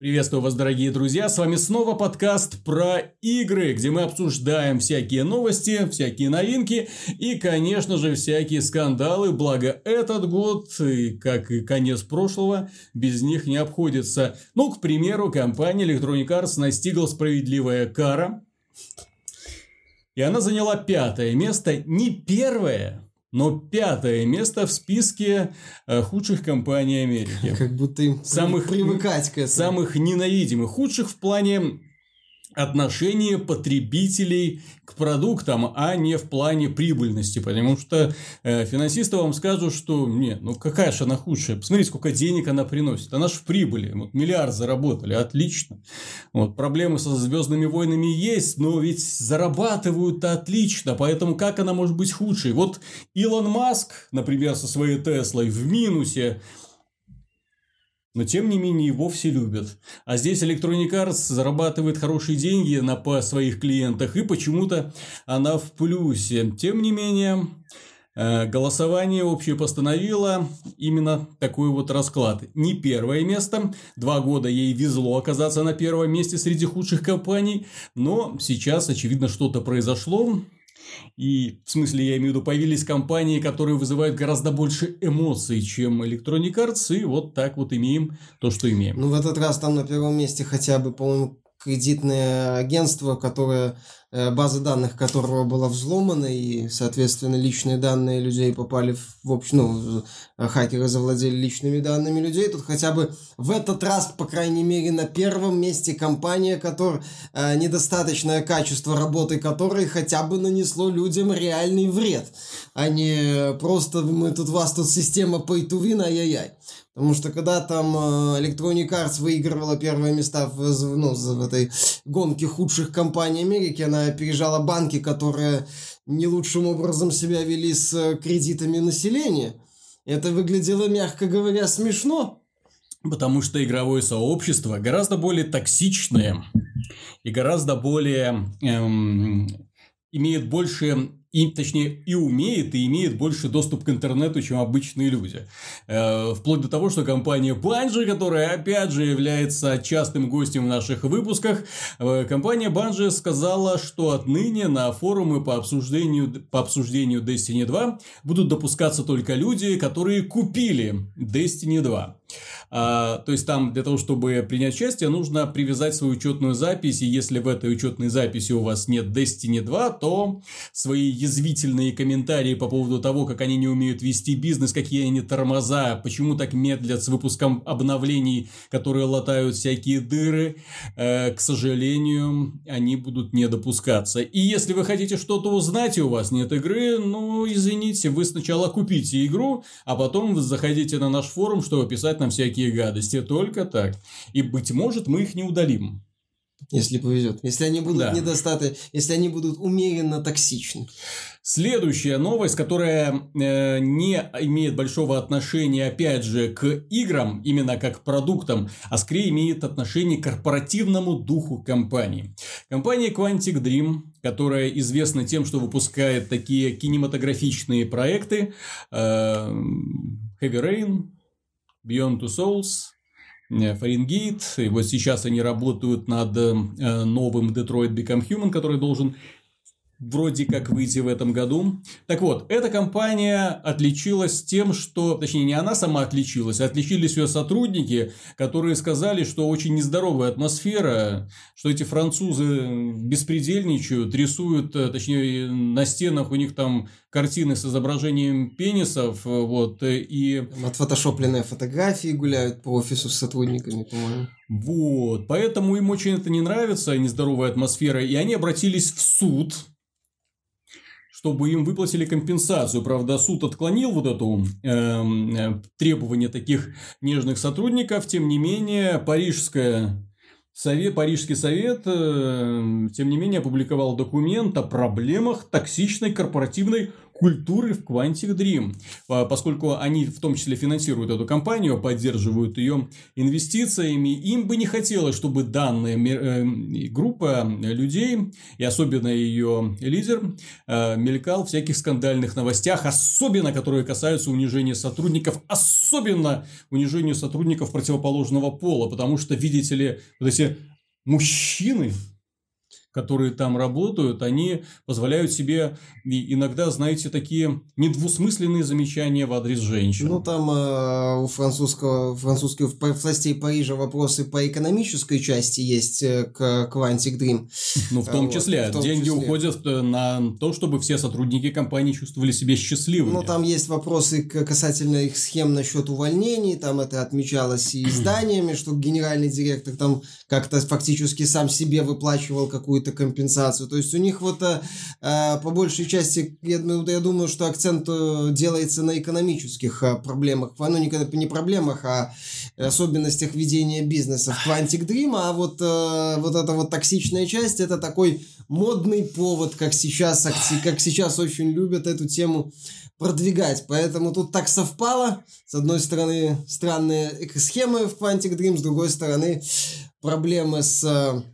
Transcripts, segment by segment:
Приветствую вас, дорогие друзья! С вами снова подкаст про игры, где мы обсуждаем всякие новости, всякие новинки и, конечно же, всякие скандалы. Благо, этот год, как и конец прошлого, без них не обходится. Ну, к примеру, компания Electronic Arts настигла справедливая кара. И она заняла пятое место, не первое, но пятое место в списке э, худших компаний Америки. Как будто им самых, привыкать к этому. Самых ненавидимых. Худших в плане отношение потребителей к продуктам, а не в плане прибыльности. Потому что э, финансисты вам скажут, что нет, ну какая же она худшая. Посмотрите, сколько денег она приносит. Она же в прибыли. Вот миллиард заработали, отлично. Вот, проблемы со звездными войнами есть, но ведь зарабатывают-то отлично. Поэтому как она может быть худшей? Вот Илон Маск, например, со своей Теслой в минусе но тем не менее его все любят. А здесь Electronic Arts зарабатывает хорошие деньги на по своих клиентах, и почему-то она в плюсе. Тем не менее, э, голосование общее постановило именно такой вот расклад. Не первое место, два года ей везло оказаться на первом месте среди худших компаний, но сейчас, очевидно, что-то произошло, и, в смысле, я имею в виду, появились компании, которые вызывают гораздо больше эмоций, чем Electronic Arts, и вот так вот имеем то, что имеем. Ну, в этот раз там на первом месте хотя бы, по-моему, кредитное агентство, которое база данных которого была взломана, и, соответственно, личные данные людей попали в, в общем, ну, хакеры завладели личными данными людей. Тут хотя бы в этот раз, по крайней мере, на первом месте компания, которая э, недостаточное качество работы которой хотя бы нанесло людям реальный вред, а не просто мы тут, вас тут система pay to win, ай-яй-яй. Потому что когда там э, Electronic Arts выигрывала первые места в, ну, в этой гонке худших компаний Америки, она опережала банки, которые не лучшим образом себя вели с э, кредитами населения. Это выглядело, мягко говоря, смешно. Потому что игровое сообщество гораздо более токсичное и гораздо более эм, имеет больше и, точнее, и умеет, и имеет больше доступ к интернету, чем обычные люди. Э, вплоть до того, что компания Bungie, которая, опять же, является частым гостем в наших выпусках, э, компания Bungie сказала, что отныне на форумы по обсуждению, по обсуждению Destiny 2 будут допускаться только люди, которые купили Destiny 2. А, то есть там для того, чтобы принять участие, нужно привязать свою учетную запись, и если в этой учетной записи у вас нет Destiny 2, то свои язвительные комментарии по поводу того, как они не умеют вести бизнес, какие они тормоза, почему так медлят с выпуском обновлений, которые латают всякие дыры, э, к сожалению, они будут не допускаться. И если вы хотите что-то узнать, и у вас нет игры, ну, извините, вы сначала купите игру, а потом заходите на наш форум, чтобы писать нам всякие гадости, только так. И, быть может, мы их не удалим. Если повезет. Если они будут да. недостаточно, если они будут умеренно токсичны. Следующая новость, которая э, не имеет большого отношения, опять же, к играм, именно как к продуктам, а скорее имеет отношение к корпоративному духу компании. Компания Quantic Dream, которая известна тем, что выпускает такие кинематографичные проекты, э, Heavy Rain, Beyond Two Souls, Фаренгейт. И вот сейчас они работают над э, новым Detroit Become Human, который должен вроде как выйти в этом году. Так вот, эта компания отличилась тем, что... Точнее, не она сама отличилась, а отличились ее сотрудники, которые сказали, что очень нездоровая атмосфера, что эти французы беспредельничают, рисуют, э, точнее, на стенах у них там картины с изображением пенисов, вот, и... Отфотошопленные фотографии гуляют по офису с сотрудниками, по-моему. Вот, поэтому им очень это не нравится, нездоровая атмосфера, и они обратились в суд, чтобы им выплатили компенсацию. Правда, суд отклонил вот это эм, э, требование таких нежных сотрудников. Тем не менее, Парижская Совет, Парижский совет, э, тем не менее, опубликовал документ о проблемах токсичной корпоративной культуры в Quantic Dream, поскольку они в том числе финансируют эту компанию, поддерживают ее инвестициями, им бы не хотелось, чтобы данная э, группа людей, и особенно ее лидер, э, мелькал в всяких скандальных новостях, особенно которые касаются унижения сотрудников, особенно унижения сотрудников противоположного пола, потому что, видите ли, вот эти мужчины, которые там работают, они позволяют себе иногда, знаете, такие недвусмысленные замечания в адрес женщин. Ну, там э, у французского, французских властей Парижа вопросы по экономической части есть э, к Quantic Dream. Ну, в том вот, числе. В том Деньги числе. уходят э, на то, чтобы все сотрудники компании чувствовали себя счастливыми. Ну, там есть вопросы касательно их схем насчет увольнений, там это отмечалось и изданиями, что генеральный директор там как-то фактически сам себе выплачивал какую-то компенсацию. То есть у них вот э, э по большей части, я, я думаю, что акцент э, делается на экономических проблемах. Ну, не, не проблемах, а особенностях ведения бизнеса в Quantic Dream. А вот, вот эта вот токсичная часть, это такой модный повод, как сейчас, как сейчас очень любят эту тему продвигать. Поэтому тут так совпало. С одной стороны, странные схемы в Quantic Dream, с другой стороны, проблемы с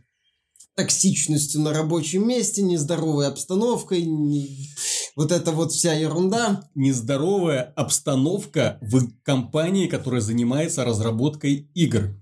токсичностью на рабочем месте, нездоровой обстановкой, не... вот это вот вся ерунда. Нездоровая обстановка в компании, которая занимается разработкой игр.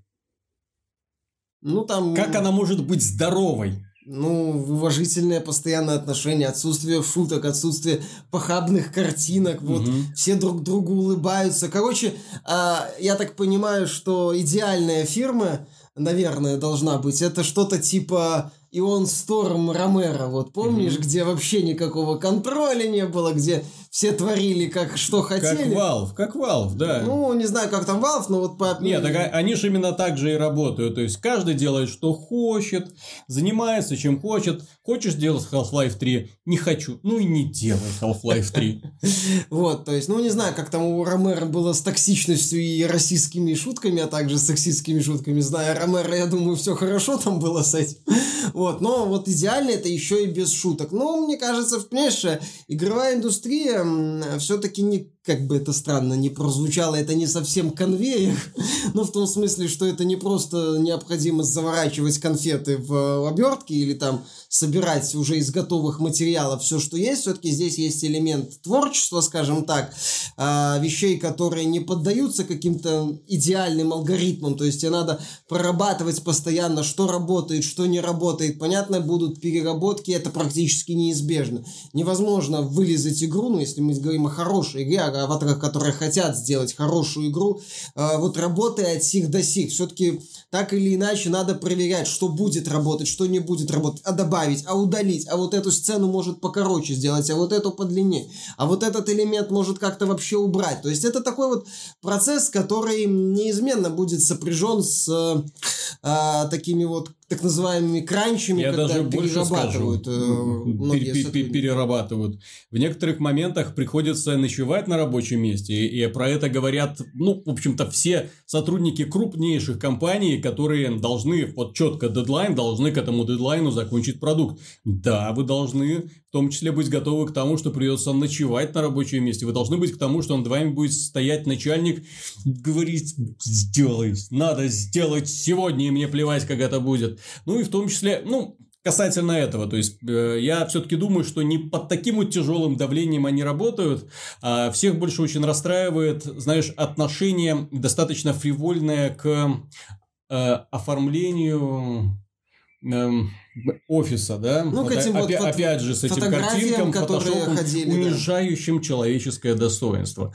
Ну там... Как она может быть здоровой? ну, уважительное постоянное отношение, отсутствие шуток, отсутствие похабных картинок, вот, угу. все друг другу улыбаются. Короче, э, я так понимаю, что идеальная фирма, наверное, должна быть. Это что-то типа Ион Сторм Ромеро, вот помнишь, mm-hmm. где вообще никакого контроля не было, где все творили как что хотели. Как Valve, как Valve, да. Ну, не знаю, как там Valve, но вот по... Нет, так они же именно так же и работают. То есть, каждый делает, что хочет, занимается чем хочет. Хочешь делать Half-Life 3? Не хочу. Ну и не делай Half-Life 3. Вот, то есть, ну, не знаю, как там у Ромеро было с токсичностью и расистскими шутками, а также с сексистскими шутками. Зная Ромеро, я думаю, все хорошо там было с этим. Вот, но вот идеально это еще и без шуток. Но, мне кажется, понимаешь, игровая индустрия все-таки не как бы это странно не прозвучало, это не совсем конвейер, но в том смысле, что это не просто необходимость заворачивать конфеты в обертки или там собирать уже из готовых материалов все, что есть, все-таки здесь есть элемент творчества, скажем так, а, вещей, которые не поддаются каким-то идеальным алгоритмам, то есть тебе надо прорабатывать постоянно, что работает, что не работает, понятно, будут переработки, это практически неизбежно. Невозможно вылезать игру, ну, если мы говорим о хорошей игре, аватарах, которые хотят сделать хорошую игру, э, вот работая от сих до сих. Все-таки так или иначе надо проверять, что будет работать, что не будет работать, а добавить, а удалить, а вот эту сцену может покороче сделать, а вот эту подлиннее, а вот этот элемент может как-то вообще убрать. То есть это такой вот процесс, который неизменно будет сопряжен с э, такими вот так называемыми кранчами, Я когда даже перерабатывают. Скажу, э, перерабатывают. В некоторых моментах приходится ночевать на рабочем месте, и про это говорят, ну, в общем-то, все сотрудники крупнейших компаний, которые должны, вот четко дедлайн, должны к этому дедлайну закончить продукт. Да, вы должны том числе быть готовы к тому, что придется ночевать на рабочем месте. Вы должны быть к тому, что над вами будет стоять начальник, говорить, сделай, надо сделать сегодня, и мне плевать, как это будет. Ну и в том числе, ну, касательно этого, то есть э, я все-таки думаю, что не под таким вот тяжелым давлением они работают, а всех больше очень расстраивает, знаешь, отношение достаточно фривольное к э, оформлению э, офиса, да? Ну, вот, к этим опять, вот опять же, с этим картинкам, фотошопом, ходили, унижающим да. человеческое достоинство.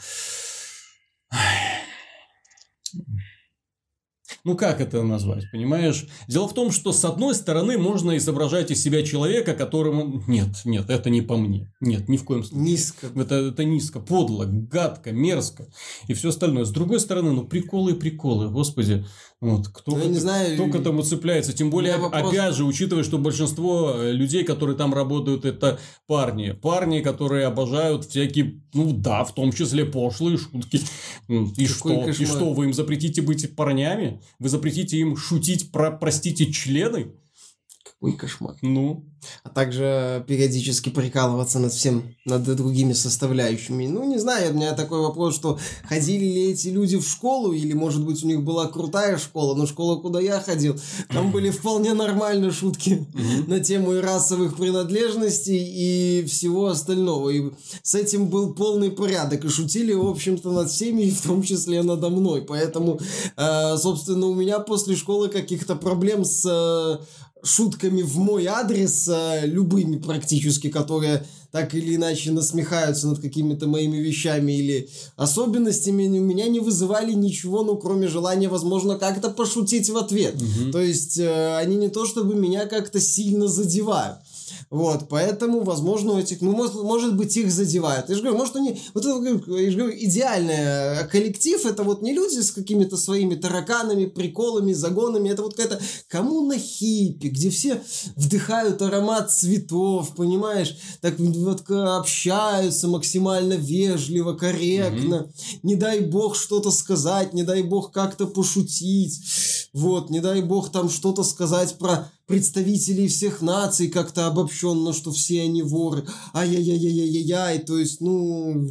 Ну, как это назвать, понимаешь? Дело в том, что с одной стороны можно изображать из себя человека, которому... Нет, нет, это не по мне. Нет, ни в коем случае. Низко. Это, это низко, подло, гадко, мерзко и все остальное. С другой стороны, ну, приколы и приколы, господи. Вот, кто, ну, к, не знаю, кто к этому цепляется? Тем более, вопрос... опять же, учитывая, что большинство э, людей, которые там работают, это парни. Парни, которые обожают всякие, ну да, в том числе пошлые шутки. И что? И что, вы им запретите быть парнями? Вы запретите им шутить про, простите, члены? Ой, кошмар. Ну? А также периодически прикалываться над всем, над другими составляющими. Ну, не знаю, у меня такой вопрос, что ходили ли эти люди в школу, или, может быть, у них была крутая школа, но школа, куда я ходил, там были вполне нормальные шутки на тему и расовых принадлежностей, и всего остального. И с этим был полный порядок, и шутили, в общем-то, над всеми, и в том числе надо мной. Поэтому, э, собственно, у меня после школы каких-то проблем с э, шутками в мой адрес, э, любыми практически, которые так или иначе насмехаются над какими-то моими вещами или особенностями, у меня не вызывали ничего, ну, кроме желания, возможно, как-то пошутить в ответ. Угу. То есть, э, они не то чтобы меня как-то сильно задевают. Вот, поэтому, возможно, у этих, ну, может, может быть, их задевает. Я же говорю, может, они, вот это, я же говорю, идеальный э, коллектив, это вот не люди с какими-то своими тараканами, приколами, загонами, это вот какая-то коммуна хиппи, где все вдыхают аромат цветов, понимаешь, так вот общаются максимально вежливо, корректно, mm не дай бог что-то сказать, не дай бог как-то пошутить, вот, не дай бог там что-то сказать про представителей всех наций как-то обобщенно, что все они воры. Ай-яй-яй-яй-яй-яй. То есть, ну,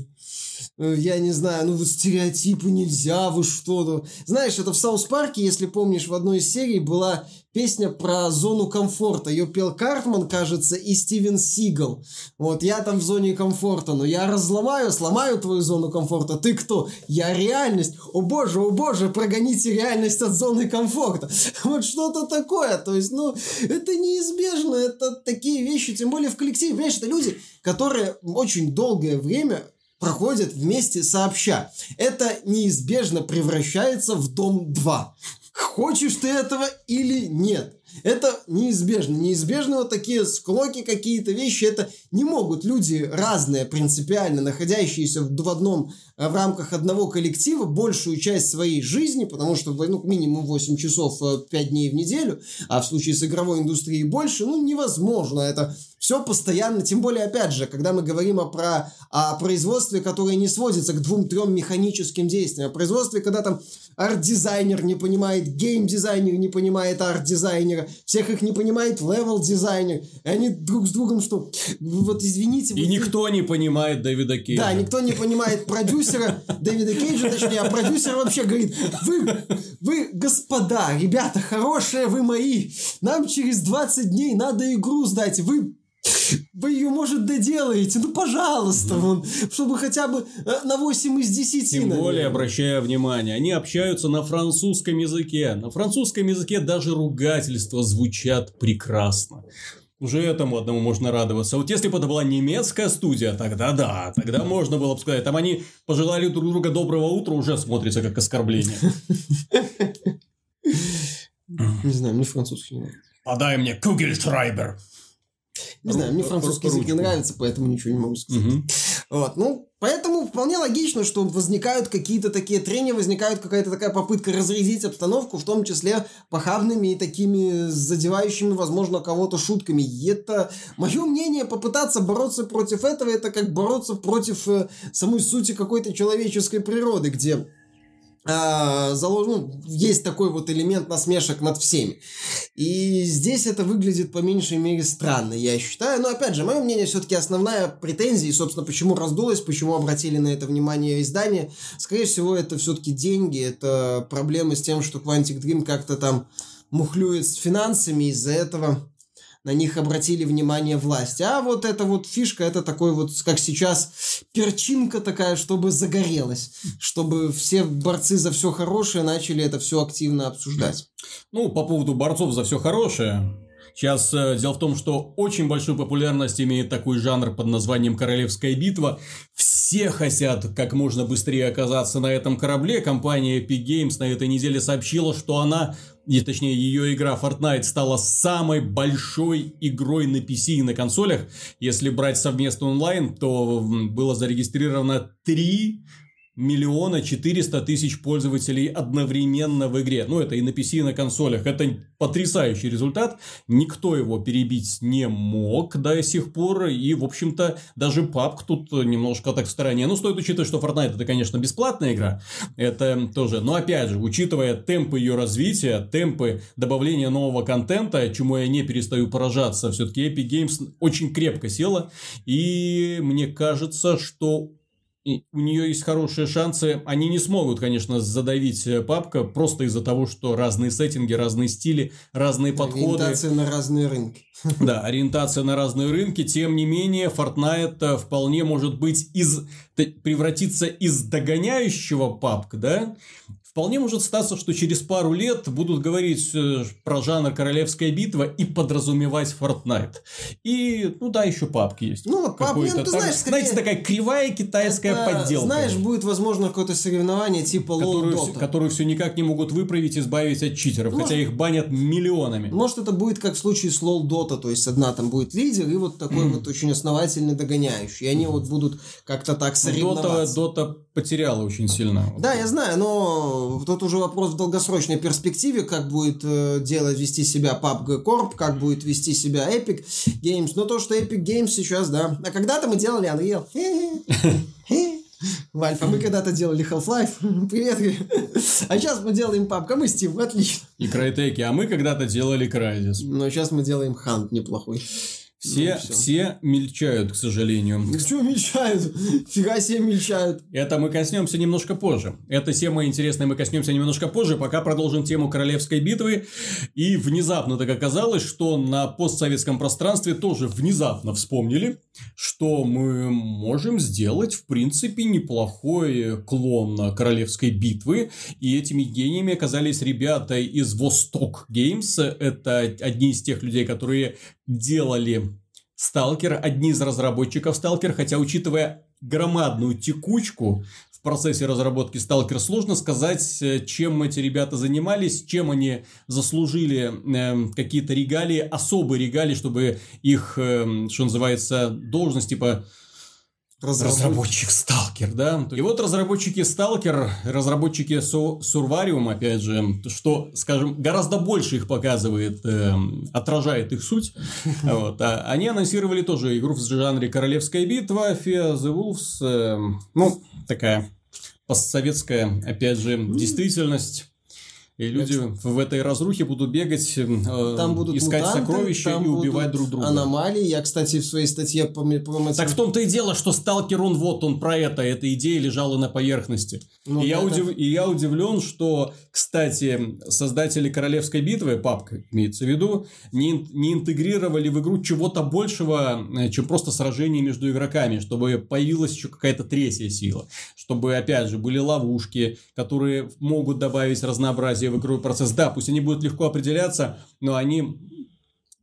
я не знаю, ну вот стереотипы нельзя, вы что-то. Знаешь, это в Саус Парке, если помнишь, в одной из серий была песня про зону комфорта. Ее пел Картман, кажется, и Стивен Сигал. Вот, я там в зоне комфорта, но я разломаю, сломаю твою зону комфорта. Ты кто? Я реальность. О боже, о боже, прогоните реальность от зоны комфорта. Вот что-то такое. То есть, ну, это неизбежно. Это такие вещи, тем более в коллективе. Понимаешь, это люди, которые очень долгое время проходят вместе сообща. Это неизбежно превращается в дом 2. Хочешь ты этого или нет? Это неизбежно. Неизбежно вот такие склоки, какие-то вещи. Это не могут люди разные, принципиально находящиеся в одном Э, в рамках одного коллектива большую часть своей жизни, потому что ну, минимум 8 часов 5 э, дней в неделю, а в случае с игровой индустрией больше, ну, невозможно. Это все постоянно, тем более, опять же, когда мы говорим о, про, о производстве, которое не сводится к двум-трем механическим действиям, о производстве, когда там арт-дизайнер не понимает, гейм-дизайнер не понимает арт-дизайнера, всех их не понимает левел-дизайнер, и они друг с другом что? Вот извините. И вот никто не понимает Дэвида Кейджа. Да, никто не понимает продюсера, продюсера Дэвида Кейджа, точнее, а продюсер вообще говорит, вы, вы, господа, ребята, хорошие вы мои, нам через 20 дней надо игру сдать, вы вы ее, может, доделаете, ну, пожалуйста, вон, чтобы хотя бы э, на 8 из 10. Тем наверное. более, обращая внимание, они общаются на французском языке. На французском языке даже ругательства звучат прекрасно. Уже этому одному можно радоваться. Вот если бы это была немецкая студия, тогда да, тогда можно было бы сказать. Там они пожелали друг друга доброго утра, уже смотрится как оскорбление. Не знаю, мне французский не. Подай мне Кугельшрайбер. Не знаю, мне французский язык не нравится, поэтому ничего не могу сказать. Вот, ну, Поэтому вполне логично, что возникают какие-то такие трения, возникает какая-то такая попытка разрядить обстановку, в том числе похабными и такими задевающими, возможно, кого-то шутками. И это мое мнение, попытаться бороться против этого, это как бороться против э, самой сути какой-то человеческой природы, где заложен, ну, есть такой вот элемент насмешек над всеми. И здесь это выглядит по меньшей мере странно, я считаю. Но опять же, мое мнение все-таки основная претензия, и, собственно, почему раздулось, почему обратили на это внимание издание, скорее всего, это все-таки деньги, это проблемы с тем, что Quantic Dream как-то там мухлюет с финансами, из-за этого на них обратили внимание власти. А вот эта вот фишка, это такой вот, как сейчас, перчинка такая, чтобы загорелась, чтобы все борцы за все хорошее начали это все активно обсуждать. Ну, по поводу борцов за все хорошее, Сейчас э, дело в том, что очень большую популярность имеет такой жанр под названием «Королевская битва». Все хотят как можно быстрее оказаться на этом корабле. Компания Epic Games на этой неделе сообщила, что она и точнее ее игра Fortnite стала самой большой игрой на PC и на консолях. Если брать совместный онлайн, то было зарегистрировано 3 миллиона четыреста тысяч пользователей одновременно в игре. Ну, это и на PC, и на консолях. Это потрясающий результат. Никто его перебить не мог до сих пор. И, в общем-то, даже PUBG тут немножко так в стороне. Ну, стоит учитывать, что Fortnite это, конечно, бесплатная игра. Это тоже. Но, опять же, учитывая темпы ее развития, темпы добавления нового контента, чему я не перестаю поражаться, все-таки Epic Games очень крепко села. И мне кажется, что и у нее есть хорошие шансы. Они не смогут, конечно, задавить э, папка просто из-за того, что разные сеттинги, разные стили, разные подходы. Ориентация на разные рынки. Да, ориентация на разные рынки. Тем не менее, Fortnite э, вполне может быть из превратиться из догоняющего папка, да, Вполне может статься, что через пару лет будут говорить э, про жанр Королевская битва и подразумевать Fortnite. И, ну да, еще папки есть. Ну, пап, нет, ну, ты знаешь, скорее... Знаете, такая кривая китайская это, подделка. Знаешь, будет, возможно, какое-то соревнование типа которую, Dota. Которую все никак не могут выправить, избавить от читеров, может, хотя их банят миллионами. Может, это будет как в случае с LoL Dota, то есть одна там будет лидер и вот такой вот очень основательный догоняющий. И они вот будут как-то так соревноваться. Dota, Dota потеряла очень сильно. Да, я знаю, но тут уже вопрос в долгосрочной перспективе, как будет э, делать, вести себя PUBG Corp, как будет вести себя Epic Games. Но то, что Epic Games сейчас, да. А когда-то мы делали Unreal. Вальфа, мы когда-то делали Half-Life. Привет. А сейчас мы делаем PUBG, а мы Steam. Отлично. И Crytek, а мы когда-то делали Crysis. Но сейчас мы делаем Hunt неплохой. Все, ну, все. все мельчают, к сожалению. Что мельчают? Фига себе мельчают. Это мы коснемся немножко позже. Эта тема интересная, мы коснемся немножко позже, пока продолжим тему Королевской битвы. И внезапно так оказалось, что на постсоветском пространстве тоже внезапно вспомнили, что мы можем сделать, в принципе, неплохой клон Королевской битвы. И этими гениями оказались ребята из Восток Games. Это одни из тех людей, которые делали Сталкер, одни из разработчиков Сталкер, хотя учитывая громадную текучку в процессе разработки Сталкер, сложно сказать, э, чем эти ребята занимались, чем они заслужили э, какие-то регалии, особые регалии, чтобы их, э, что называется, должность, типа Разработчик Сталкер, да. И вот разработчики Сталкер, разработчики Сурвариум, опять же, что, скажем, гораздо больше их показывает, э, отражает их суть. Вот. А они анонсировали тоже игру в жанре Королевская битва, Fear the Wolves. Э, ну, такая постсоветская, опять же, действительность. И люди в этой разрухе будут бегать, э, там будут искать мутанты, сокровища там и убивать друг друга. Аномалии. Я, кстати, в своей статье по, по Так в том-то и дело, что Сталкер, он вот он про это. Эта идея лежала на поверхности. Ну, и, я удив... и я удивлен, что, кстати, создатели Королевской битвы, папка имеется в виду, не, не интегрировали в игру чего-то большего, э, чем просто сражение между игроками, чтобы появилась еще какая-то третья сила. Чтобы, опять же, были ловушки, которые могут добавить разнообразие в игровой процесс. Да, пусть они будут легко определяться, но они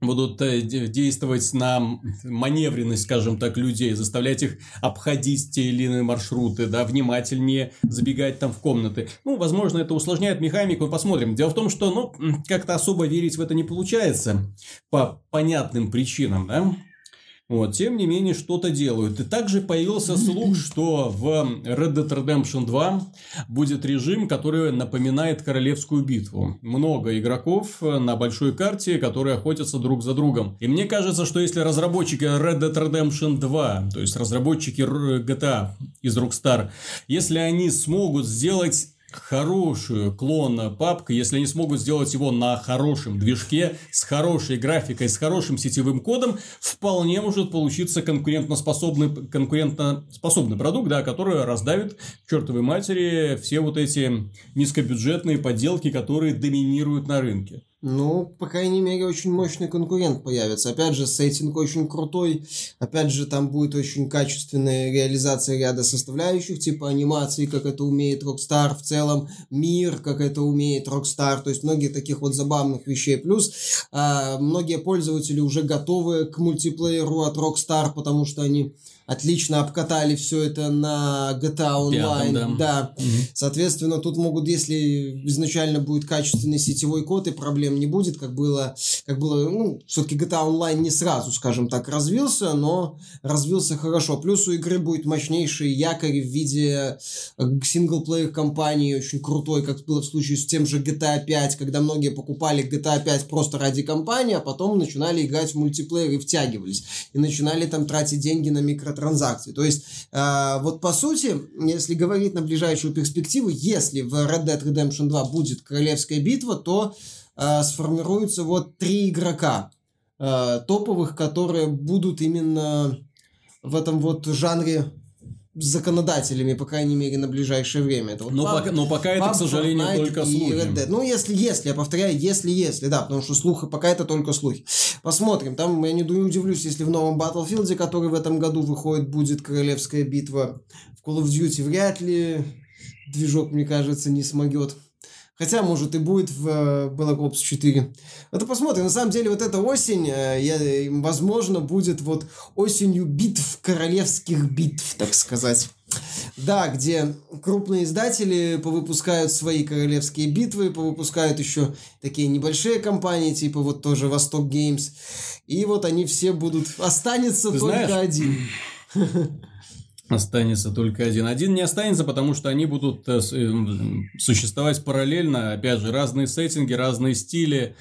будут э, действовать на маневренность, скажем так, людей, заставлять их обходить те или иные маршруты, да, внимательнее забегать там в комнаты. Ну, возможно, это усложняет механику, посмотрим. Дело в том, что, ну, как-то особо верить в это не получается по понятным причинам, да. Вот, тем не менее, что-то делают. И также появился слух, что в Red Dead Redemption 2 будет режим, который напоминает королевскую битву. Много игроков на большой карте, которые охотятся друг за другом. И мне кажется, что если разработчики Red Dead Redemption 2, то есть разработчики GTA из Rockstar, если они смогут сделать хорошую клон папка, если они смогут сделать его на хорошем движке, с хорошей графикой, с хорошим сетевым кодом, вполне может получиться конкурентоспособный, конкурентоспособный продукт, да, который раздавит чертовой матери все вот эти низкобюджетные подделки, которые доминируют на рынке. Ну, по крайней мере, очень мощный конкурент появится. Опять же, сеттинг очень крутой. Опять же, там будет очень качественная реализация ряда составляющих, типа анимации, как это умеет Rockstar, в целом мир, как это умеет Rockstar. То есть, многие таких вот забавных вещей. Плюс, а, многие пользователи уже готовы к мультиплееру от Rockstar, потому что они отлично обкатали все это на GTA Online. Пятом, да. Мгм. Соответственно, тут могут, если изначально будет качественный сетевой код и проблем не будет, как было, как было, ну, все-таки GTA Online не сразу, скажем так, развился, но развился хорошо. Плюс у игры будет мощнейший якорь в виде э, синглплеер компании, очень крутой, как было в случае с тем же GTA 5, когда многие покупали GTA 5 просто ради компании, а потом начинали играть в мультиплеер и втягивались. И начинали там тратить деньги на микротранзакции. То есть, э, вот по сути, если говорить на ближайшую перспективу, если в Red Dead Redemption 2 будет королевская битва, то э, сформируются вот три игрока э, топовых, которые будут именно в этом вот жанре законодателями, по крайней мере, на ближайшее время. Это вот Но, PUBG, пока, но пока это, к сожалению, Fortnite только слухи. Red Dead. Ну, если, если, я повторяю, если, если, да, потому что слухи, пока это только слухи. Посмотрим. Там я не удивлюсь, если в новом Battlefield, который в этом году выходит, будет королевская битва. В Call of Duty вряд ли движок, мне кажется, не смогет. Хотя, может, и будет в э, Black Ops 4. Это посмотрим. На самом деле, вот эта осень, э, я, э, возможно, будет вот осенью битв, королевских битв, так сказать. Да, где крупные издатели повыпускают свои королевские битвы, повыпускают еще такие небольшие компании, типа вот тоже Восток Геймс. И вот они все будут... Останется Ты только знаешь, один. Останется только один. Один не останется, потому что они будут э, э, существовать параллельно. Опять же, разные сеттинги, разные стили.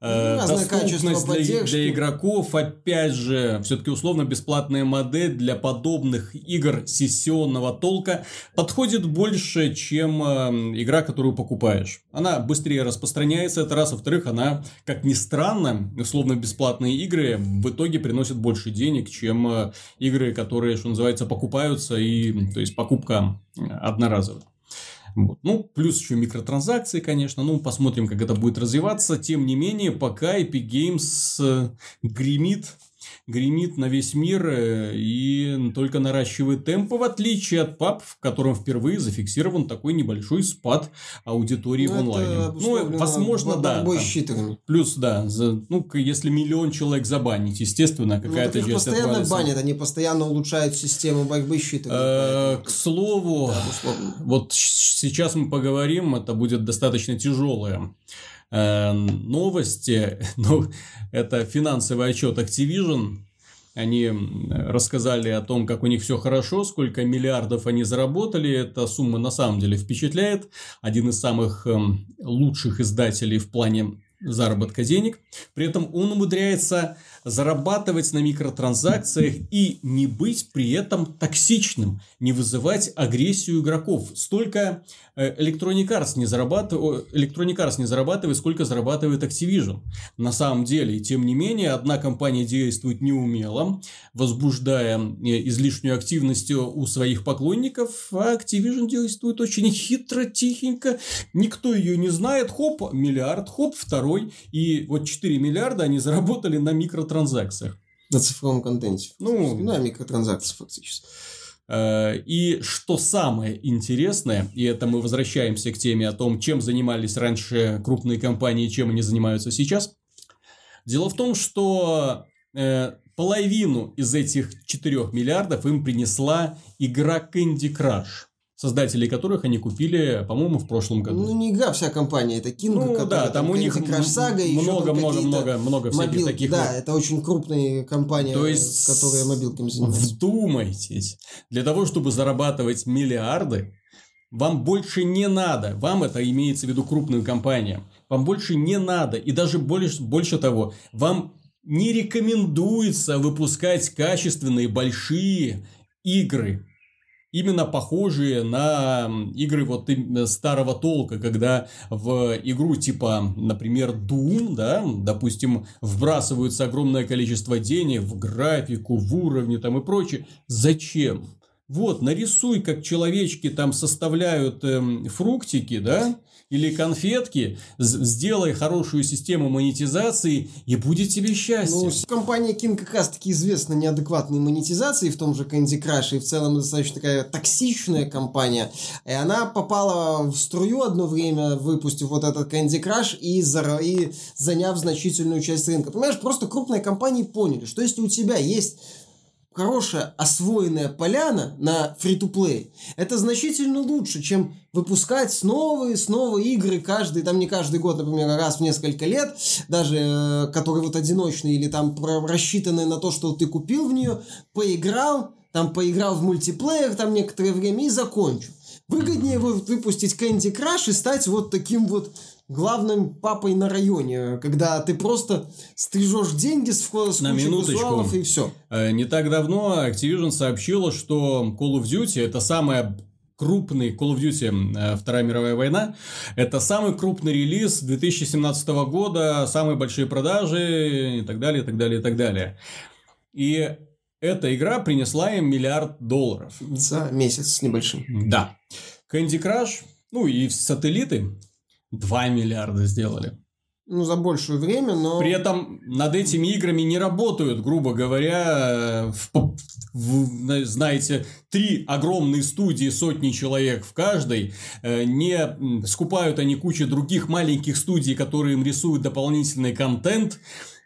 Э, Ну, разное доступность для, для игроков, опять же, все-таки условно бесплатная модель для подобных игр сессионного толка подходит больше, чем э, игра, которую покупаешь. Она быстрее распространяется, это раз. Во-вторых, она, как ни странно, условно бесплатные игры в итоге приносят больше денег, чем э, игры, которые, что называется, покупаются, и, то есть покупка э, одноразовая. Вот. Ну, плюс еще микротранзакции, конечно. Ну, посмотрим, как это будет развиваться. Тем не менее, пока Epic Games э, гремит, гремит на весь мир э, и только наращивает темпы, в отличие от PUBG, в котором впервые зафиксирован такой небольшой спад аудитории в Ну, это онлайне. Ну, возможно, да. там. Плюс, да, за- ну, если миллион человек забанить, естественно, Ну, какая-то их часть постоянно отвалится. банят, они постоянно улучшают систему борьбы с. Э, К слову, вот сейчас мы поговорим, это будет достаточно тяжелая э, новости. Ну, это финансовый отчет Activision. Они рассказали о том, как у них все хорошо, сколько миллиардов они заработали. Эта сумма на самом деле впечатляет. Один из самых эм, лучших издателей в плане заработка денег. При этом он умудряется зарабатывать на микротранзакциях и не быть при этом токсичным, не вызывать агрессию игроков. Столько э, Electronic Arts не зарабатывает, Electronic Arts не зарабатывает, сколько зарабатывает Activision. На самом деле, тем не менее, одна компания действует неумело, возбуждая э, излишнюю активность у своих поклонников, а Activision действует очень хитро, тихенько, никто ее не знает, хоп, миллиард, хоп, второй, и вот 4 миллиарда они заработали на микротранзакциях. На цифровом контенте. Ну, да, микротранзакции фактически. Э, И что самое интересное, и это мы возвращаемся к теме о том, чем занимались раньше крупные компании, чем они занимаются сейчас. Дело в том, что э, половину из этих 4 миллиардов им принесла игра Candy Crush, создатели которых они купили, по-моему, в прошлом году. Ну, не игра, вся компания. Это King, Ну, которая да, там у них там много, какие-то много, много всяких мобилки. таких Да, вот это очень крупная компания, То есть которая мобилками занимается. Вдумайтесь. Для того, чтобы зарабатывать миллиарды, вам больше не надо, вам это имеется в виду крупным компаниям, вам больше не надо, и даже больше, больше того, вам не рекомендуется выпускать качественные большие игры, именно похожие на игры вот именно старого толка, когда в игру типа, например, Doom, да, допустим, вбрасываются огромное количество денег в графику, в уровни там и прочее. Зачем? Вот, нарисуй, как человечки там составляют эм, фруктики, да, или конфетки, сделай хорошую систему монетизации, и будет тебе счастье. Ну, компания King как раз таки известна неадекватной монетизацией в том же Candy Crush, и в целом достаточно такая токсичная компания. И она попала в струю одно время, выпустив вот этот Candy Crush и, зара- и заняв значительную часть рынка. Понимаешь, просто крупные компании поняли, что если у тебя есть хорошая освоенная поляна на фри-то-плей, это значительно лучше, чем выпускать снова и снова игры каждый, там не каждый год, например, раз в несколько лет, даже э, которые вот одиночные или там рассчитанные на то, что ты купил в нее, поиграл, там поиграл в мультиплеер там некоторое время и закончу. Выгоднее выпустить Candy Crush и стать вот таким вот главным папой на районе, когда ты просто стрижешь деньги с, с на минуточку. и все. Э, не так давно Activision сообщила, что Call of Duty это самая крупный Call of Duty э, Вторая мировая война. Это самый крупный релиз 2017 года, самые большие продажи и так далее, и так далее, и так далее. И эта игра принесла им миллиард долларов. За месяц с небольшим. Да. Candy Crush, ну и сателлиты 2 миллиарда сделали. Ну, за большее время, но... При этом над этими играми не работают, грубо говоря, в, в, знаете, три огромные студии, сотни человек в каждой. Э, не скупают они кучу других маленьких студий, которые им рисуют дополнительный контент.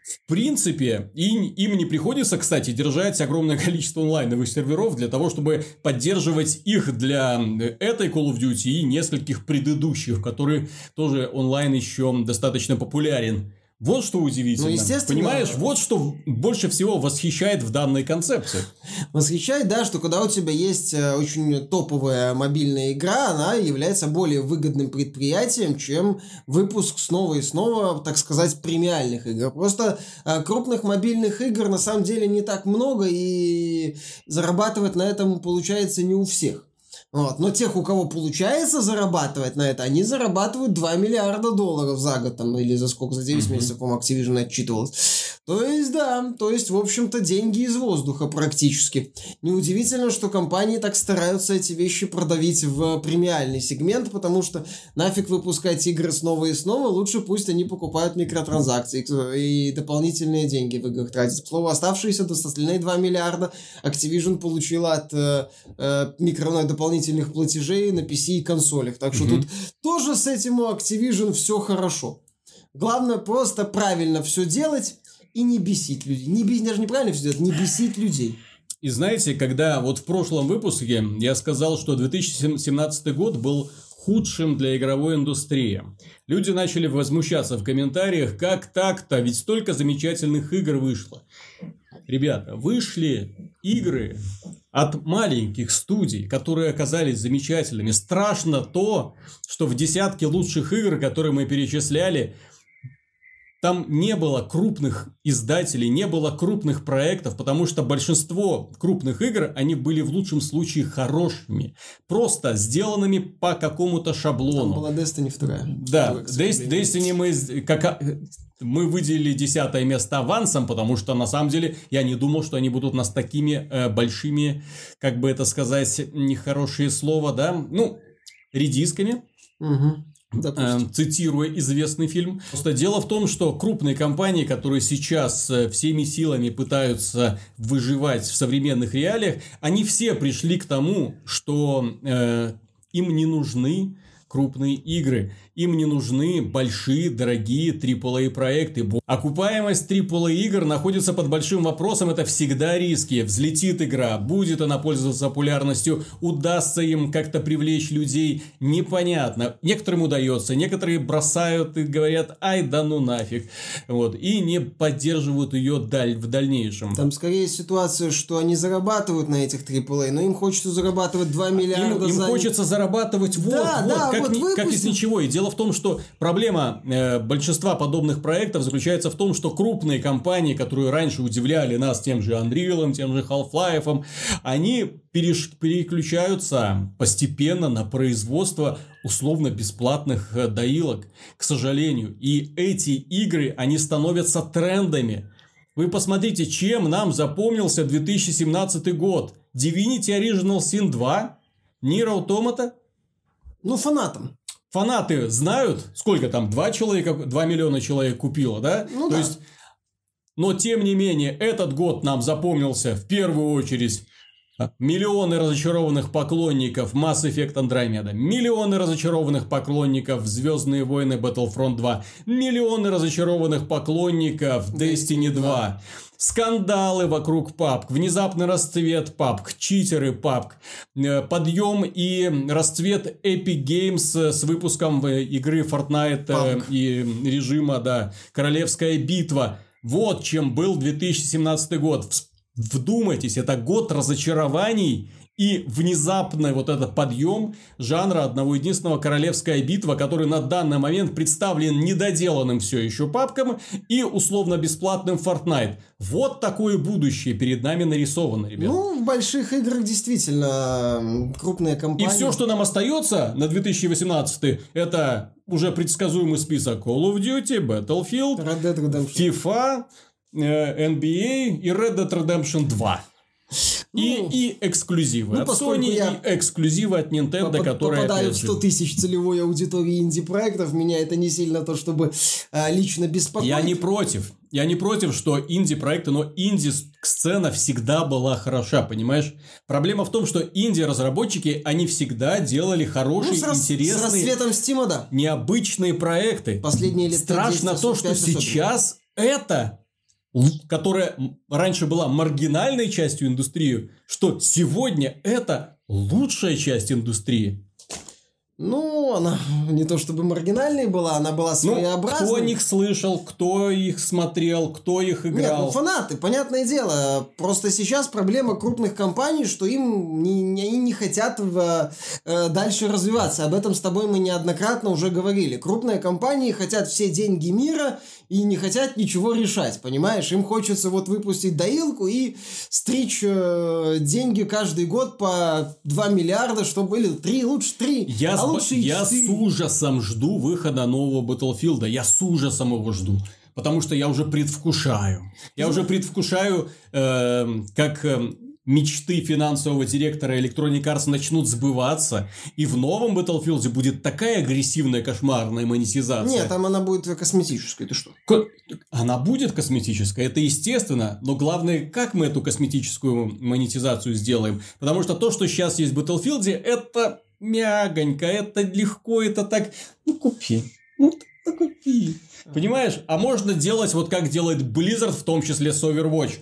В принципе, и, им не приходится, кстати, держать огромное количество онлайновых серверов для того, чтобы поддерживать их для этой Call of Duty и нескольких предыдущих, которые тоже онлайн еще достаточно популярен. Вот что удивительно. Ну, естественно. Понимаешь, вот что больше всего восхищает в данной концепции. Восхищает, да, что когда у тебя есть э, очень топовая мобильная игра, она является более выгодным предприятием, чем выпуск снова и снова, так сказать, премиальных игр. Просто э, крупных мобильных игр на самом деле не так много, и зарабатывать на этом получается не у всех. Вот. Но тех, у кого получается зарабатывать на это, они зарабатывают 2 миллиарда долларов за год, там, или за сколько, за 9 mm-hmm. месяцев, по-моему, Activision отчитывалось. То есть, да, то есть, в общем-то, деньги из воздуха практически. Неудивительно, что компании так стараются эти вещи продавить в премиальный сегмент, потому что нафиг выпускать игры снова и снова, лучше пусть они покупают микротранзакции и дополнительные деньги в играх тратят. К слову, оставшиеся остальные 2 миллиарда Activision получила от э, э, микро дополнительных дополнительных платежей на PC и консолях. Так что mm-hmm. тут тоже с этим у Activision все хорошо. Главное просто правильно все делать и не бесить людей. Не бесить, даже неправильно все делать, не бесить людей. И знаете, когда вот в прошлом выпуске я сказал, что 2017 год был худшим для игровой индустрии. Люди начали возмущаться в комментариях, как так-то, ведь столько замечательных игр вышло. Ребята, вышли игры от маленьких студий, которые оказались замечательными. Страшно то, что в десятке лучших игр, которые мы перечисляли, там не было крупных издателей, не было крупных проектов, потому что большинство крупных игр, они были в лучшем случае хорошими. Просто сделанными по какому-то шаблону. Там была Destiny 2. Да, Destiny, мы, как, мы выделили десятое место авансом, потому что на самом деле я не думал, что они будут нас такими э, большими, как бы это сказать, нехорошее слово, да, ну, редисками. Угу. Э, цитируя известный фильм. Просто дело в том, что крупные компании, которые сейчас э, всеми силами пытаются выживать в современных реалиях, они все пришли к тому, что э, им не нужны крупные игры. Им не нужны большие, дорогие AAA проекты. Окупаемость AAA игр находится под большим вопросом. Это всегда риски. Взлетит игра, будет она пользоваться популярностью, удастся им как-то привлечь людей. Непонятно. Некоторым удается, некоторые бросают и говорят, ай да ну нафиг. Вот. И не поддерживают ее даль в дальнейшем. Там скорее ситуация, что они зарабатывают на этих AAA, но им хочется зарабатывать 2 миллиарда им, им за... хочется зарабатывать вот, да, вот, да, как, вот ни, как из ничего. И дело Дело в том, что проблема э, большинства подобных проектов заключается в том, что крупные компании, которые раньше удивляли нас тем же Unreal, тем же Half-Life, они переш... переключаются постепенно на производство условно-бесплатных э, доилок, к сожалению. И эти игры, они становятся трендами. Вы посмотрите, чем нам запомнился 2017 год. Divinity Original Sin 2, Nier Automata. Ну, фанатам фанаты знают, сколько там, 2 человека, 2 миллиона человек купило, да? Ну, То да. есть, но тем не менее, этот год нам запомнился в первую очередь Миллионы разочарованных поклонников Mass Effect Andromeda, миллионы разочарованных поклонников Звездные войны Battlefront 2, миллионы разочарованных поклонников Destiny 2, скандалы вокруг PUBG, внезапный расцвет PUBG, читеры PUBG, э, подъем и расцвет Epic Games с выпуском игры Fortnite PUBG. и режима, да, Королевская битва. Вот чем был 2017 год. Вдумайтесь, это год разочарований и внезапный вот этот подъем жанра одного единственного королевская битва, который на данный момент представлен недоделанным все еще папкам и условно бесплатным Fortnite. Вот такое будущее перед нами нарисовано, ребят. Ну, в больших играх действительно крупные компании. И все, что нам остается на 2018, это уже предсказуемый список Call of Duty, Battlefield, Red Dead Redemption. FIFA, Э, NBA и Red Dead Redemption 2. И, ну, и эксклюзивы ну, от Sony, я и эксклюзивы от Nintendo, поп- которые... Попадаю в 100 тысяч целевой аудитории инди-проектов, меня это не сильно то, чтобы а, лично беспокоить. Я не против. Я не против, что инди-проекты, но инди-сцена всегда была хороша, понимаешь? Проблема в том, что инди-разработчики, они всегда делали хорошие, ну, с интересные... С рассветом Стима, да. Необычные проекты. Последние лет Страшно 10, то, что сейчас это которая раньше была маргинальной частью индустрии, что сегодня это лучшая часть индустрии. Ну, она не то чтобы маргинальной была, она была своеобразной. Ну, кто о них слышал, кто их смотрел, кто их играл? Нет, ну, фанаты, понятное дело. Просто сейчас проблема крупных компаний, что им не, не, они не хотят в, э, дальше развиваться. Об этом с тобой мы неоднократно уже говорили. Крупные компании хотят все деньги мира и не хотят ничего решать, понимаешь? Им хочется вот выпустить доилку и стричь э, деньги каждый год по 2 миллиарда, чтобы были 3, лучше 3, я а лучше Я 4. с ужасом жду выхода нового Battlefield, я с ужасом его жду. Потому что я уже предвкушаю. Я уже предвкушаю, э, как э, мечты финансового директора Electronic Arts начнут сбываться, и в новом Battlefield будет такая агрессивная кошмарная монетизация. Нет, там она будет косметической, ты что? Она будет косметической, это естественно, но главное, как мы эту косметическую монетизацию сделаем. Потому что то, что сейчас есть в Battlefield, это мягонько, это легко, это так, ну купи, ну, ну купи. Понимаешь? А можно делать вот как делает Blizzard, в том числе с Overwatch.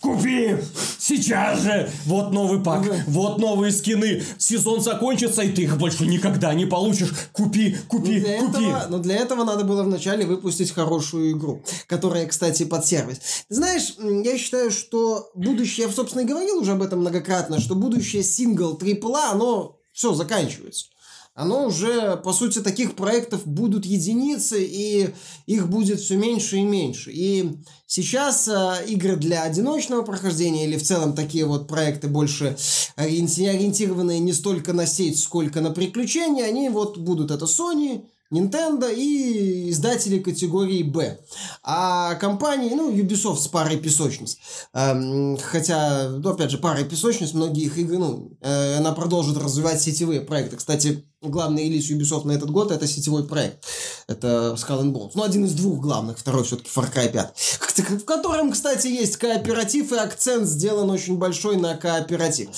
Купи! Сейчас же! Вот новый пак, вот новые скины. Сезон закончится, и ты их больше никогда не получишь. Купи, купи, но для купи. Этого, но для этого надо было вначале выпустить хорошую игру, которая, кстати, под сервис. Знаешь, я считаю, что будущее, я, собственно, и говорил уже об этом многократно, что будущее сингл AAA, оно все заканчивается оно уже, по сути, таких проектов будут единицы, и их будет все меньше и меньше. И сейчас э, игры для одиночного прохождения или в целом такие вот проекты больше ориентированные не столько на сеть, сколько на приключения, они вот будут это Sony, Nintendo и издатели категории B. А компании, ну, Ubisoft с парой песочниц. Эм, хотя, ну, опять же, парой песочниц, многие их игры, ну, э, она продолжит развивать сетевые проекты. Кстати, главный релиз Ubisoft на этот год это сетевой проект. Это Skull and Bones. Ну, один из двух главных, второй все-таки Far Cry 5. В котором, кстати, есть кооператив, и акцент сделан очень большой на кооператив.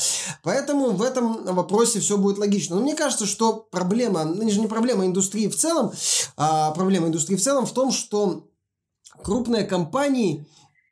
Поэтому в этом вопросе все будет логично. Но мне кажется, что проблема, ну, не проблема индустрии в целом, а проблема индустрии в целом в том, что крупные компании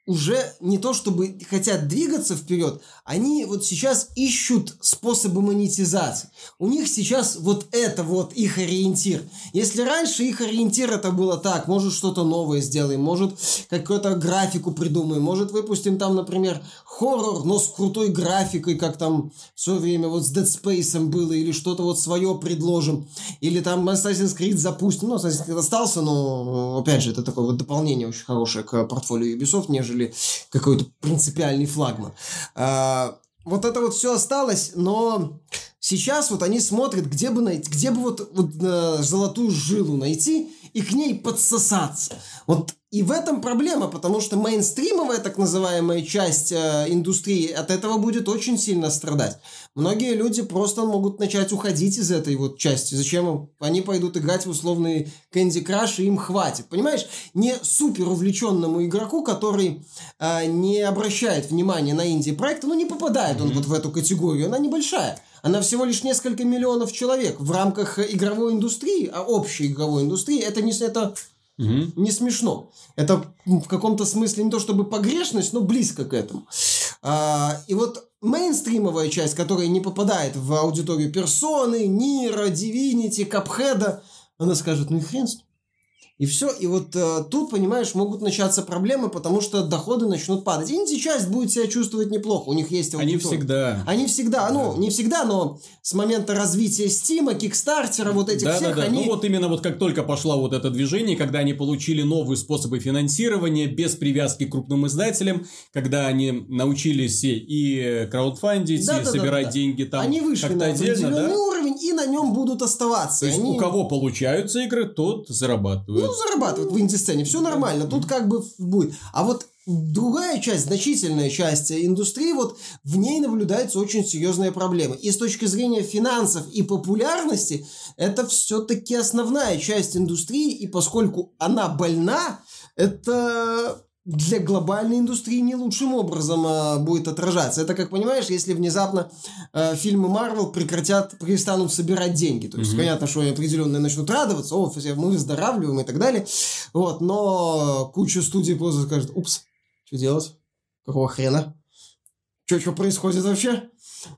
уже не то чтобы хотят двигаться вперед, они вот сейчас ищут способы монетизации. У них сейчас вот это вот их ориентир. Если раньше их ориентир это было так, может что-то новое сделаем, может какую-то графику придумаем, может выпустим там, например, хоррор, но с крутой графикой, как там в свое время вот с Dead Space было, или что-то вот свое предложим, или там Assassin's Creed запустим. Ну, Assassin's Creed остался, но, опять же, это такое вот дополнение очень хорошее к портфолио Ubisoft, нежели какой-то принципиальный флагман. А, вот это вот все осталось, но сейчас вот они смотрят, где бы найти, где бы вот, вот э, золотую жилу найти и к ней подсосаться. Вот И в этом проблема, потому что мейнстримовая так называемая часть э, индустрии от этого будет очень сильно страдать. Многие люди просто могут начать уходить из этой вот части. Зачем им? Они пойдут играть в условный Candy Crush, и им хватит. Понимаешь? Не супер увлеченному игроку, который э, не обращает внимания на инди-проекты, ну не попадает mm-hmm. он вот в эту категорию, она небольшая. Она всего лишь несколько миллионов человек в рамках игровой индустрии, а общей игровой индустрии. Это не это Угу. Не смешно. Это в каком-то смысле не то чтобы погрешность, но близко к этому. А, и вот мейнстримовая часть, которая не попадает в аудиторию персоны, Нира, Дивинити, Капхеда, она скажет, ну и хрен с ним. И все. И вот э, тут, понимаешь, могут начаться проблемы, потому что доходы начнут падать. Инди-часть будет себя чувствовать неплохо. У них есть аудитория. Они всегда. Они всегда. Ну, да. Ну, не всегда, но с момента развития Стима, Кикстартера, вот этих да, всех, да, да. они... Ну, вот именно вот как только пошло вот это движение, когда они получили новые способы финансирования без привязки к крупным издателям, когда они научились и краудфандить, да, и да, собирать да, да, деньги там Они вышли на отдельно, да? уровень и на нем будут оставаться. То есть, они... у кого получаются игры, тот зарабатывает. Ну, зарабатывает в инди-сцене, все нормально, тут как бы будет. А вот другая часть, значительная часть индустрии, вот в ней наблюдаются очень серьезные проблемы. И с точки зрения финансов и популярности, это все-таки основная часть индустрии, и поскольку она больна, это для глобальной индустрии не лучшим образом э, будет отражаться. Это, как понимаешь, если внезапно э, фильмы Марвел прекратят, перестанут собирать деньги. То есть, mm-hmm. понятно, что они определенно начнут радоваться, о, мы выздоравливаем и так далее. Вот, но куча студий просто скажет, упс, что делать? Какого хрена? Что, что происходит вообще?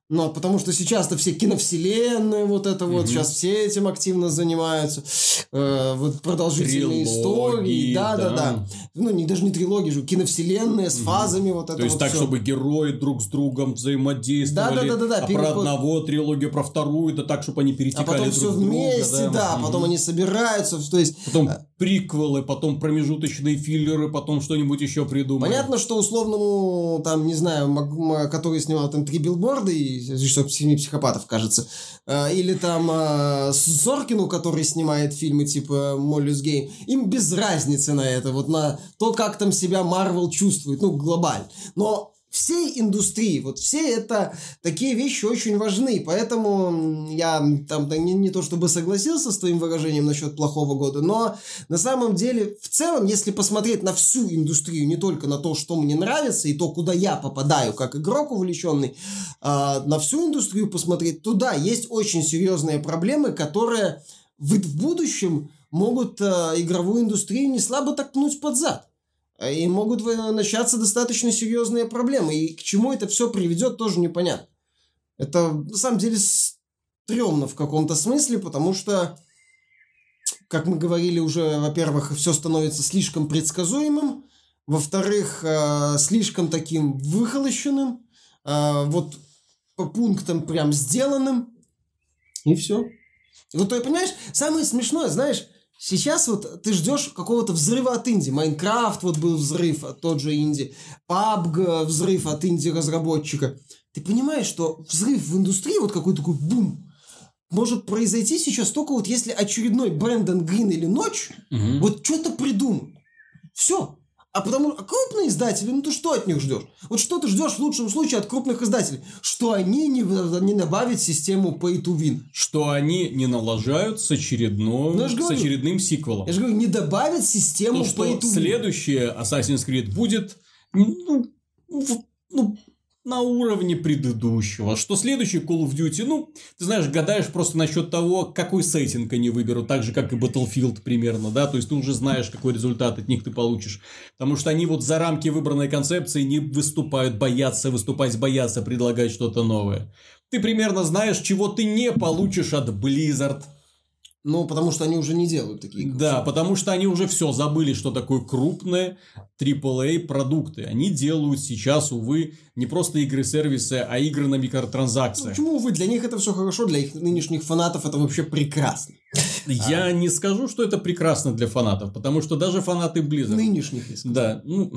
Ну, потому что сейчас-то все киновселенные, вот это вот, сейчас все этим активно занимаются. Э, вот продолжительные трилогии, истории. Да, да, да, да. Ну, не, даже не трилогии же, киновселенные с фазами, вот это То есть вот так, все. чтобы герои друг с другом взаимодействовали. Да, да, да, да, да. А про одного трилогию, про вторую, да так, чтобы они перетекали А потом друг все вместе, друга, да, да потом они собираются, то есть... Потом э, приквелы, потом промежуточные филлеры, потом что-нибудь еще придумают. Понятно, что условному, там, не знаю, который снимал там три билборда и что семи психопатов, кажется, э, или там э, Соркину, который снимает фильмы типа Molly's Game, им без разницы на это, вот на то, как там себя Марвел чувствует, ну, глобально. Но всей индустрии. Вот все это такие вещи очень важны. Поэтому я там не, не то чтобы согласился с твоим выражением насчет плохого года, но на самом деле в целом, если посмотреть на всю индустрию, не только на то, что мне нравится и то, куда я попадаю как игрок увлеченный, а на всю индустрию посмотреть, то да, есть очень серьезные проблемы, которые в, будущем могут а, игровую индустрию не слабо так пнуть под зад. А, и могут начаться достаточно серьезные проблемы. И к чему это все приведет, тоже непонятно. Это на самом деле стрёмно в каком-то смысле, потому что, как мы говорили уже, во-первых, все становится слишком предсказуемым, во-вторых, э, слишком таким выхолощенным, э, вот по пунктам прям сделанным, и все. И вот, ты понимаешь, самое смешное, знаешь, Сейчас вот ты ждешь какого-то взрыва от инди. Майнкрафт вот был взрыв от тот же инди. PUBG взрыв от инди-разработчика. Ты понимаешь, что взрыв в индустрии, вот какой-то такой бум, может произойти сейчас только вот если очередной Брэндон Грин или Ночь угу. вот что-то придумают. Все. А потому а крупные издатели, ну ты что от них ждешь? Вот что ты ждешь в лучшем случае от крупных издателей? Что они не, не добавят систему pay to win. Что они не налажают с, очередным, ну, с говорю, очередным сиквелом. Я же говорю, не добавят систему То, pay to win. следующее Assassin's Creed будет ну, ну, на уровне предыдущего. Что следующий Call of Duty, ну, ты знаешь, гадаешь просто насчет того, какой сеттинг они выберут, так же, как и Battlefield примерно, да, то есть ты уже знаешь, какой результат от них ты получишь. Потому что они вот за рамки выбранной концепции не выступают, боятся выступать, боятся предлагать что-то новое. Ты примерно знаешь, чего ты не получишь от Blizzard – ну, потому что они уже не делают такие. Да, потому что они уже все забыли, что такое крупные AAA продукты. Они делают сейчас, увы, не просто игры-сервисы, а игры на микротранзакциях. Ну, почему, увы? Для них это все хорошо, для их нынешних фанатов это вообще прекрасно. Я а... не скажу, что это прекрасно для фанатов, потому что даже фанаты Blizzard... Нынешних, если Да, ну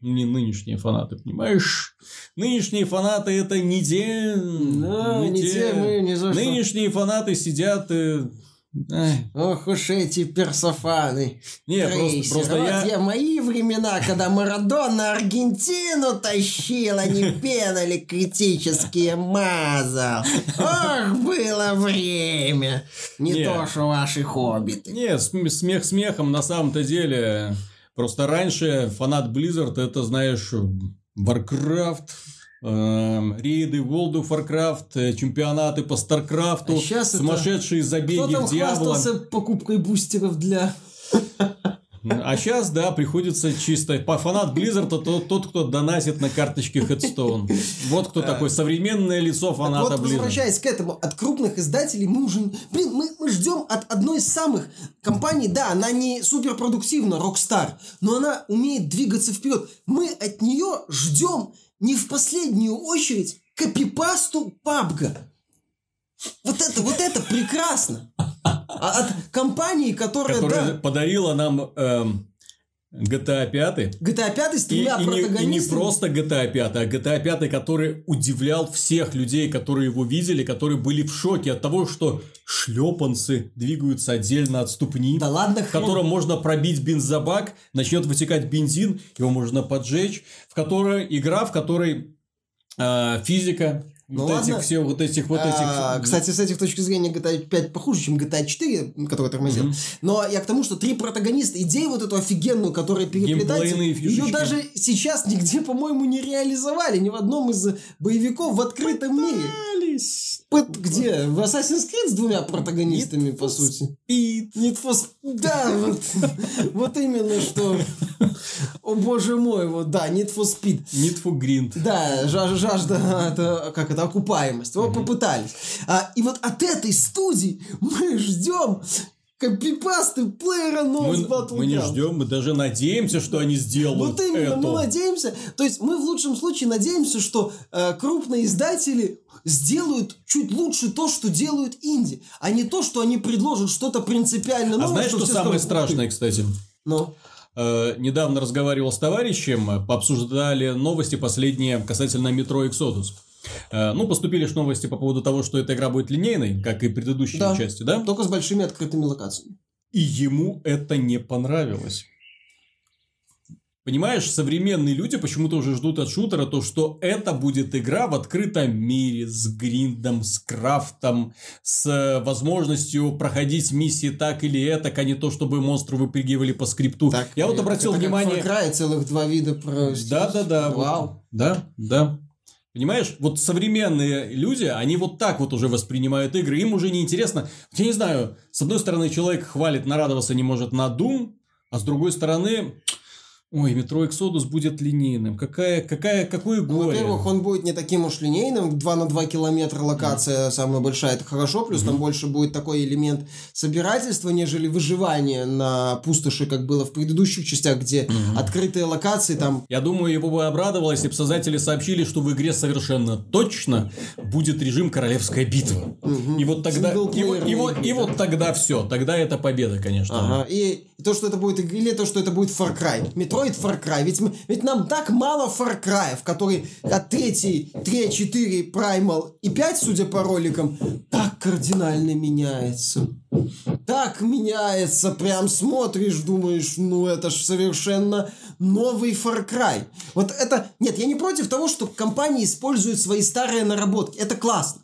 не нынешние фанаты, понимаешь? Нынешние фанаты это не те, да, не, не те, те мы не за Нынешние фанаты сидят и Ох уж эти персофаны. Не, просто, просто я... я мои времена, когда Марадона Аргентину тащил, они пенали критические мазал. Ох, было время. Не Не. то, что ваши хоббиты. Не, см- смех смехом, на самом-то деле. Просто раньше фанат Blizzard, это, знаешь, Warcraft, эм, рейды World of Warcraft, э, чемпионаты по Старкрафту, А щас это- сумасшедшие Кто забеги там в Диабло. покупкой бустеров для... А сейчас, да, приходится чисто... По фанат Blizzard, то тот, кто доносит на карточке Headstone. Вот кто такой современное лицо Так фаната вот, Blizzard. возвращаясь к этому, от крупных издателей мы уже... Блин, мы, мы ждем от одной из самых компаний, да, она не суперпродуктивна, Rockstar, но она умеет двигаться вперед. Мы от нее ждем не в последнюю очередь копипасту пабга. Вот это, вот это прекрасно. А от компании, которая, Которая да, подарила нам эм, GTA 5. GTA 5 с И, тремя и не, и не просто GTA 5, а GTA 5, который удивлял всех людей, которые его видели, которые были в шоке от того, что шлепанцы двигаются отдельно от ступни, Да ладно, в котором можно пробить бензобак, начнет вытекать бензин, его можно поджечь, в которой игра, в которой э, физика, Ну вот ладно. этих все, вот этих, вот этих. А, Кстати, с этих точки зрения GTA 5 похуже, чем GTA 4, который тормозил. Мгм. Но я к тому, что три протагониста, идею вот эту офигенную, которая переплетается, ее даже сейчас нигде, по-моему, не реализовали. Ни в одном из боевиков в открытом мире. Пыт- Где? В Assassin's Creed с двумя протагонистами, по сути. Пит. Need for Sp- Да, вот, вот именно что. О боже мой, вот да, Need for Speed. Need for Grind. Да, жа- жажда, это, как это, окупаемость. Вот попытались. А, и вот от этой студии мы ждем копипасты плеера Nose Battlegrounds. мы не ждем, мы даже надеемся, что они сделают Вот именно, это. мы надеемся. То есть мы в лучшем случае надеемся, что э, крупные издатели сделают чуть лучше то, что делают инди, а не то, что они предложат что-то принципиально новое. А знаешь, что самое скажут, страшное, кстати? Ну, Э, недавно разговаривал с товарищем, э, обсуждали новости последние касательно метро Exodus. Э, ну, поступили же новости по поводу того, что эта игра будет линейной, как и предыдущие Да. части, да? только с большими открытыми локациями. И ему это не понравилось. Понимаешь, современные люди почему-то уже ждут от шутера то, что это будет игра в открытом мире с гриндом, с крафтом, с э, возможностью проходить миссии так или это, а не то, чтобы монстры выпрыгивали по скрипту. Я вот это обратил как внимание... Far Cry целых два вида про... Да, да, да. вот. Вау. да, да. Понимаешь, вот современные люди, они вот так вот уже воспринимают игры, им уже не интересно. Я не знаю, с одной стороны, человек хвалит, нарадоваться не может на Doom, а с другой стороны, ой, Metro Exodus будет линейным. Какая, какая, какое Ну, горе. Во-первых, он будет не таким уж линейным. 2 на 2 километра локация самая большая, это хорошо. Плюс там больше будет такой элемент собирательства, нежели выживания на пустоши, как было в предыдущих частях, где открытые локации там... Я думаю, его бы обрадовало, если бы создатели сообщили, что в игре совершенно точно будет режим Королевская битва. мгм, И вот тогда, и, и, синглплеерные вот, и вот тогда все, тогда это победа, конечно. Ага. И, и то, что это будет или то, что это будет Far Cry. Metroid Far Cry. Ведь, мы- ведь нам так мало Far Cry, в который от 3, 3, 4, Primal и 5, судя по роликам, так кардинально меняется. Так меняется, прям смотришь, думаешь, ну это ж совершенно новый Far Cry. Вот это... Нет, я не против того, что компании используют свои старые наработки. Это классно.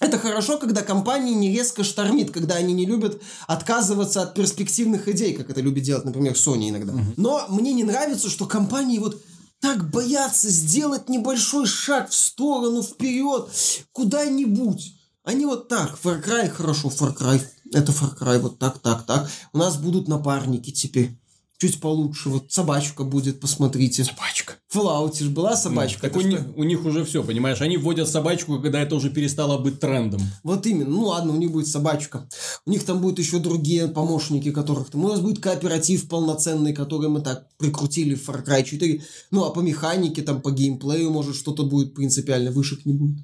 Это хорошо, когда компании не резко штормит, когда они не любят отказываться от перспективных идей, как это любит делать, например, Sony иногда. Но мне не нравится, что компании вот так боятся сделать небольшой шаг в сторону, вперед, куда-нибудь. Они вот так, Far Cry, хорошо, Far Cry, это Far Cry, вот так, так, так. У нас будут напарники теперь. Чуть получше, вот собачка будет, посмотрите. Собачка. В Fallout же была собачка. Так это у, них, у них уже все, понимаешь? Они вводят собачку, когда это уже перестало быть трендом. Вот именно. Ну ладно, у них будет собачка. У них там будут еще другие помощники, которых там. У нас будет кооператив полноценный, который мы так прикрутили в Far Cry 4. Ну а по механике, там по геймплею, может, что-то будет принципиально. Вышек не будет.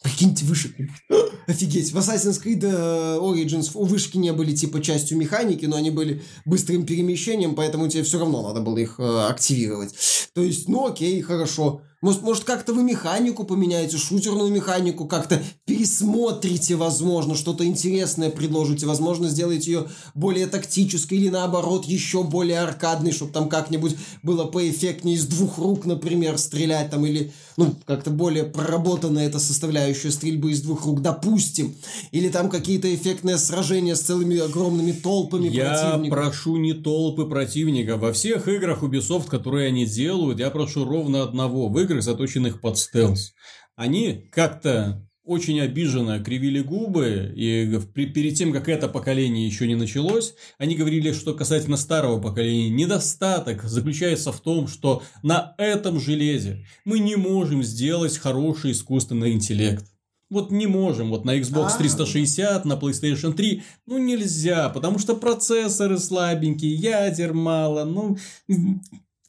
Прикиньте, вышек не будет. Офигеть. В Assassin's Creed э, Origins у вышки не были типа частью механики, но они были быстрым перемещением, поэтому тебе все равно надо было их э, активировать. То есть, ну окей, хорошо. Может, может как-то вы механику поменяете, шутерную механику, как-то пересмотрите, возможно, что-то интересное предложите, возможно, сделаете ее более тактической или наоборот еще более аркадной, чтобы там как-нибудь было поэффектнее из двух рук, например, стрелять там или, ну, как-то более проработанная эта составляющая стрельбы из двух рук, допустим. Или там какие-то эффектные сражения с целыми огромными толпами я противников. Я прошу не толпы противников. Во всех играх Ubisoft, которые они делают, я прошу ровно одного. В играх, заточенных под стелс. Они как-то очень обиженно кривили губы, и перед тем, как это поколение еще не началось, они говорили, что касательно старого поколения, недостаток заключается в том, что на этом железе мы не можем сделать хороший искусственный интеллект. Вот не можем, вот на Xbox 360, на PlayStation 3, ну нельзя, потому что процессоры слабенькие, ядер мало, ну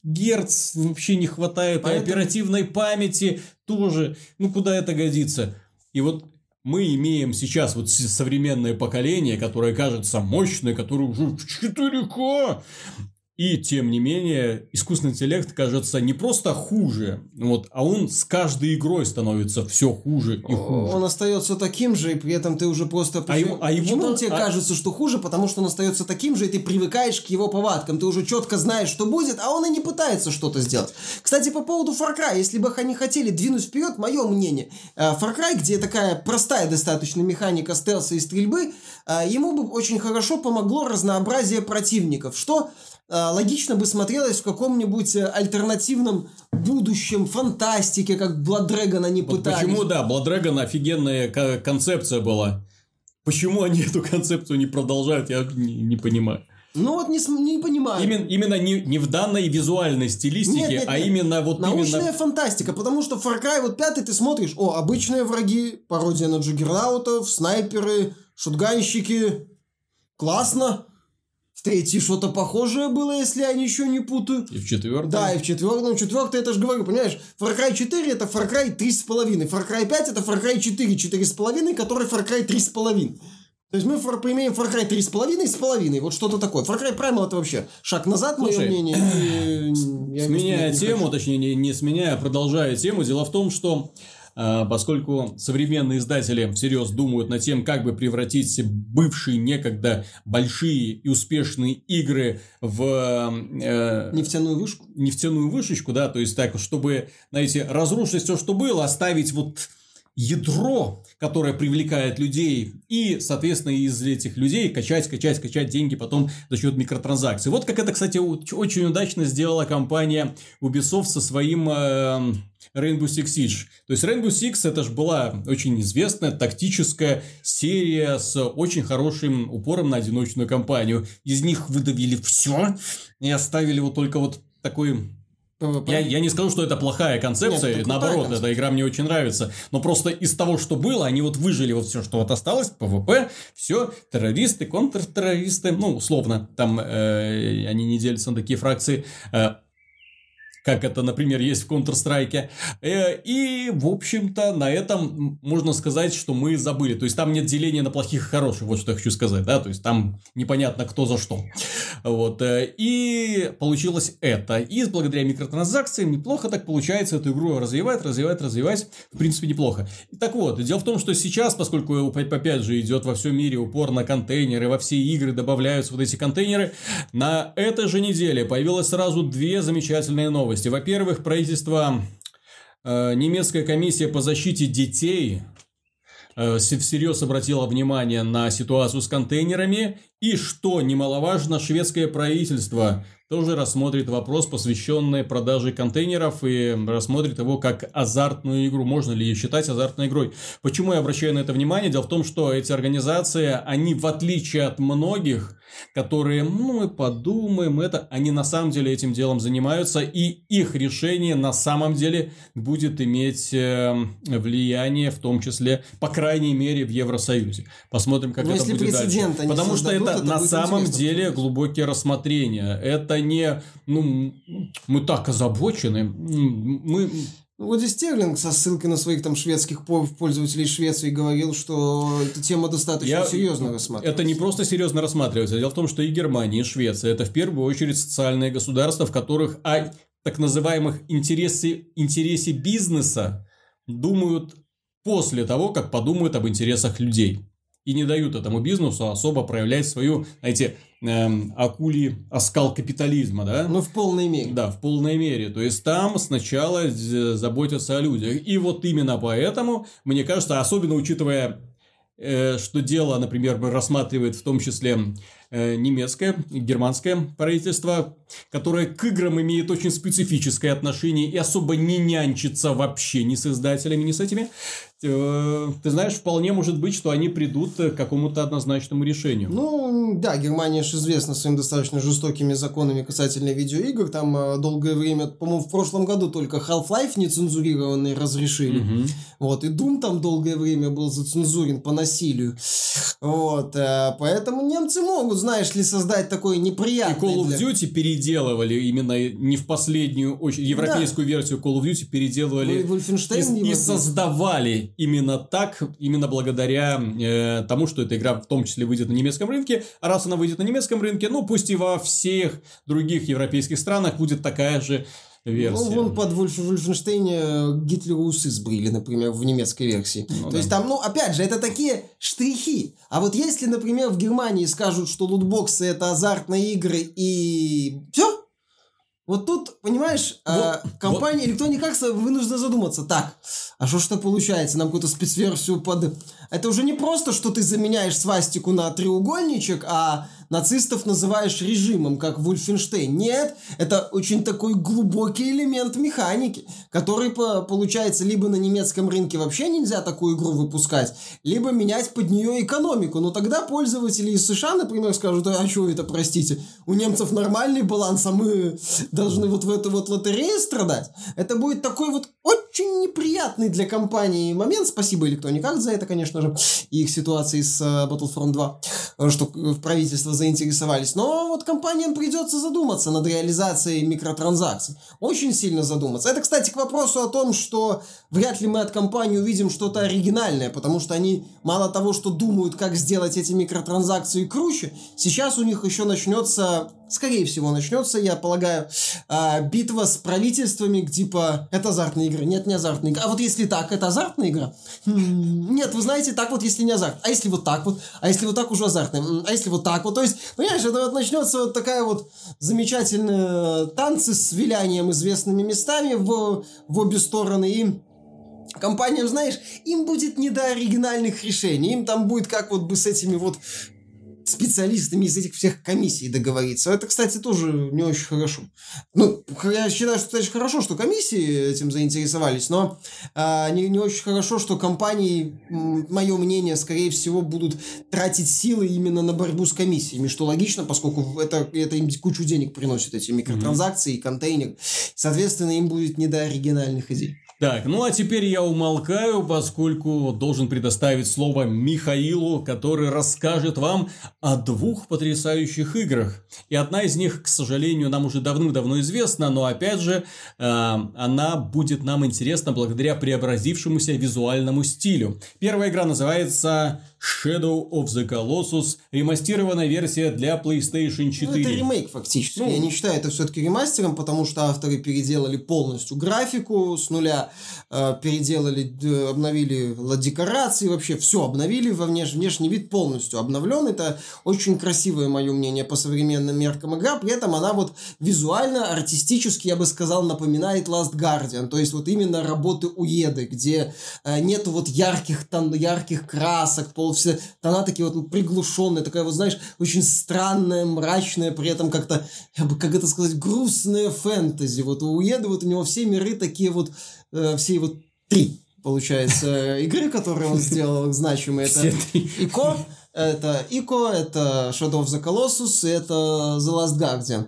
герц вообще не хватает, Поэтому... оперативной памяти тоже. Ну, куда это годится? И вот мы имеем сейчас вот современное поколение, которое кажется мощное, которое уже в 4К. И, тем не менее, искусственный интеллект кажется не просто хуже, вот, а он с каждой игрой становится все хуже и хуже. Он остается таким же, и при этом ты уже просто... А его, а Почему он тебе а... кажется, что хуже? Потому что он остается таким же, и ты привыкаешь к его повадкам. Ты уже четко знаешь, что будет, а он и не пытается что-то сделать. Кстати, по поводу Far Cry, если бы они хотели двинуть вперед, мое мнение, э, Far Cry, где такая простая достаточно механика стелса и стрельбы, э, ему бы очень хорошо помогло разнообразие противников, что логично бы смотрелось в каком-нибудь э, альтернативном будущем, фантастике, как Blood Dragon они вот пытались. Почему, да, Blood Dragon офигенная концепция была. Почему они эту концепцию не продолжают, я не, не понимаю. Ну вот не, не понимаю. Именно, именно не, не в данной визуальной стилистике, нет, нет, а нет. именно вот Научная именно... фантастика, потому что Far Cry вот пятый ты смотришь, о, обычные враги, пародия на джиггернаутов, снайперы, шутганщики, классно. В третьей что-то похожее было, если я ничего не путаю. И в четвертом? Да, и в четвертом. Четвертый, это же говорю, понимаешь, Far Cry 4 это Far Cry 3,5. Far Cry 5 это Far Cry 4, 4,5, который Far Cry 3,5. То есть мы фор, имеем Far Cry 3,5 с половиной, вот что-то такое. Far Cry Primal это вообще шаг назад, Слушай, мое мнение. И, сменяя тему, хочу. точнее не, не сменяя, а продолжая тему, дело в том, что поскольку современные издатели всерьез думают над тем, как бы превратить бывшие некогда большие и успешные игры в... Э, нефтяную вышку? Нефтяную вышечку, да, то есть так, чтобы, знаете, разрушить все, что было, оставить вот ядро, которое привлекает людей, и, соответственно, из этих людей качать, качать, качать деньги потом за счет микротранзакций. Вот как это, кстати, очень удачно сделала компания Ubisoft со своим э, Rainbow Six Siege. То есть Rainbow Six это же была очень известная тактическая серия с очень хорошим упором на одиночную кампанию. Из них выдавили все и оставили вот только вот такой я, я не скажу, что это плохая концепция, Нет, наоборот, концепция. эта игра мне очень нравится. Но просто из того, что было, они вот выжили вот все, что вот осталось, ПВП, все, террористы, контртеррористы, ну, условно, там э, они не делятся на такие фракции. Э, как это, например, есть в Counter-Strike. Э, и, в общем-то, на этом можно сказать, что мы забыли. То есть, там нет деления на плохих и хороших, вот что я хочу сказать, да, то есть, там непонятно, кто за что. Вот, э, и получилось это. И благодаря микротранзакциям неплохо так получается эту игру развивать, развивать, развивать, в принципе, неплохо. И так вот, дело в том, что сейчас, поскольку опять же идет во всем мире упор на контейнеры, во все игры добавляются вот эти контейнеры, на этой же неделе появилось сразу две замечательные новости новости. Во-первых, правительство, э, немецкая комиссия по защите детей э, всерьез обратила внимание на ситуацию с контейнерами. И, что немаловажно, шведское правительство тоже рассмотрит вопрос, посвященный продаже контейнеров, и рассмотрит его как азартную игру. Можно ли ее считать азартной игрой? Почему я обращаю на это внимание? Дело в том, что эти организации, они в отличие от многих, которые, ну, мы подумаем, это, они на самом деле этим делом занимаются, и их решение на самом деле будет иметь э, влияние, в том числе, по крайней мере, в Евросоюзе. Посмотрим, как Но это будет дальше. Потому что это, это на самом деле глубокие рассмотрения. Это не, ну, мы так озабочены, мы ну, вот здесь Стерлинг со ссылкой на своих там шведских пользователей Швеции говорил, что эта тема достаточно Я... серьезно рассматривается. Это не просто серьезно рассматривается. Дело в том, что и Германия, и Швеция – это в первую очередь социальные государства, в которых а так называемых интересе, интересе бизнеса думают после того, как подумают об интересах людей. И не дают этому бизнесу особо проявлять свою, знаете, эм, акули оскал капитализма, да? Ну, в полной мере. Да, в полной мере. То есть, там сначала заботятся о людях. И вот именно поэтому, мне кажется, особенно учитывая Э, что дело, например, рассматривает в том числе немецкое, германское правительство, которое к играм имеет очень специфическое отношение и особо не нянчится вообще ни с издателями, ни с этими. Э, ты знаешь, вполне может быть, что они придут к какому-то однозначному решению. Ну, да, Германия же известна своими достаточно жестокими законами касательно видеоигр. Там э, долгое время, по-моему, в прошлом году только Half-Life нецензурированный разрешили. Угу. Вот, и Doom там долгое время был зацензурен по насилию. Вот, э, поэтому немцы могут, знаешь ли, создать такой неприятный... И Call of Duty для... переделывали именно не в последнюю очередь, европейскую да. версию Call of Duty переделывали и, и создавали именно так, именно благодаря э, тому, что эта игра в том числе выйдет на немецком рынке. А раз она выйдет на немецком рынке, ну пусть и во всех других европейских странах будет такая же версия. Ну, вон под Вольф, Вольфенштейне Гитлеру усы сбрили, например, в немецкой версии. Ну, То да. есть там, ну, опять же, это такие штрихи. А вот если, например, в Германии скажут, что лутбоксы это азартные игры и все, вот тут, понимаешь, вот, э, компания вот. Electronic Arts вынуждена задуматься. Так, а что что получается? Нам какую-то спецверсию под... Это уже не просто, что ты заменяешь свастику на треугольничек, а нацистов называешь режимом, как Вульфенштейн. Нет, это очень такой глубокий элемент механики, который, получается, либо на немецком рынке вообще нельзя такую игру выпускать, либо менять под нее экономику. Но тогда пользователи из США, например, скажут, а что это, простите, у немцев нормальный баланс, а мы должны вот в эту вот лотерею страдать. Это будет такой вот очень неприятный для компании момент. Спасибо Electronic за это, конечно же, и их ситуации с uh, Battlefront 2, что правительство заинтересовались. Но вот компаниям придется задуматься над реализацией микротранзакций. Очень сильно задуматься. Это, кстати, к вопросу о том, что вряд ли мы от компании увидим что-то оригинальное, потому что они мало того, что думают, как сделать эти микротранзакции круче, сейчас у них еще начнется скорее всего, начнется, я полагаю, а, битва с правительствами, типа, это азартная игра. Нет, не азартная игра. А вот если так, это азартная игра? Нет, вы знаете, так вот, если не азарт. А если вот так вот? А если вот так уже азартная? А если вот так вот? То есть, понимаешь, это вот начнется вот такая вот замечательная танцы с вилянием известными местами в, в обе стороны. И компаниям, знаешь, им будет не до оригинальных решений. Им там будет как вот бы с этими вот специалистами из этих всех комиссий договориться. Это, кстати, тоже не очень хорошо. Ну, я считаю, что это очень хорошо, что комиссии этим заинтересовались, но а, не, не очень хорошо, что компании, мое мнение, скорее всего, будут тратить силы именно на борьбу с комиссиями, что логично, поскольку это, это им кучу денег приносит, эти микротранзакции, mm-hmm. контейнер. Соответственно, им будет не до оригинальных идей. Так, ну а теперь я умолкаю, поскольку должен предоставить слово Михаилу, который расскажет вам о двух потрясающих играх. И одна из них, к сожалению, нам уже давным-давно известна, но опять же, э, она будет нам интересна благодаря преобразившемуся визуальному стилю. Первая игра называется Shadow of the Colossus, ремастированная версия для PlayStation 4. Ну, это ремейк фактически. Ну, Я не считаю это все-таки ремастером, потому что авторы переделали полностью графику с нуля, э, переделали, э, обновили декорации, вообще все обновили, во внеш... внешний вид полностью обновлен. Это очень красивое, мое мнение, по современным меркам игра, при этом она вот визуально, артистически, я бы сказал, напоминает Last Guardian, то есть вот именно работы Уеды, где э, нету вот ярких, там, ярких красок, пол все тона такие вот приглушенные, такая вот, знаешь, очень странная, мрачная, при этом как-то, как это сказать, грустная фэнтези. Вот у Уеда вот у него все миры такие вот, э, все вот три, получается, игры, которые он сделал значимые. Это Ико, это Ико, это Shadow of the Colossus, и это The Last Guardian.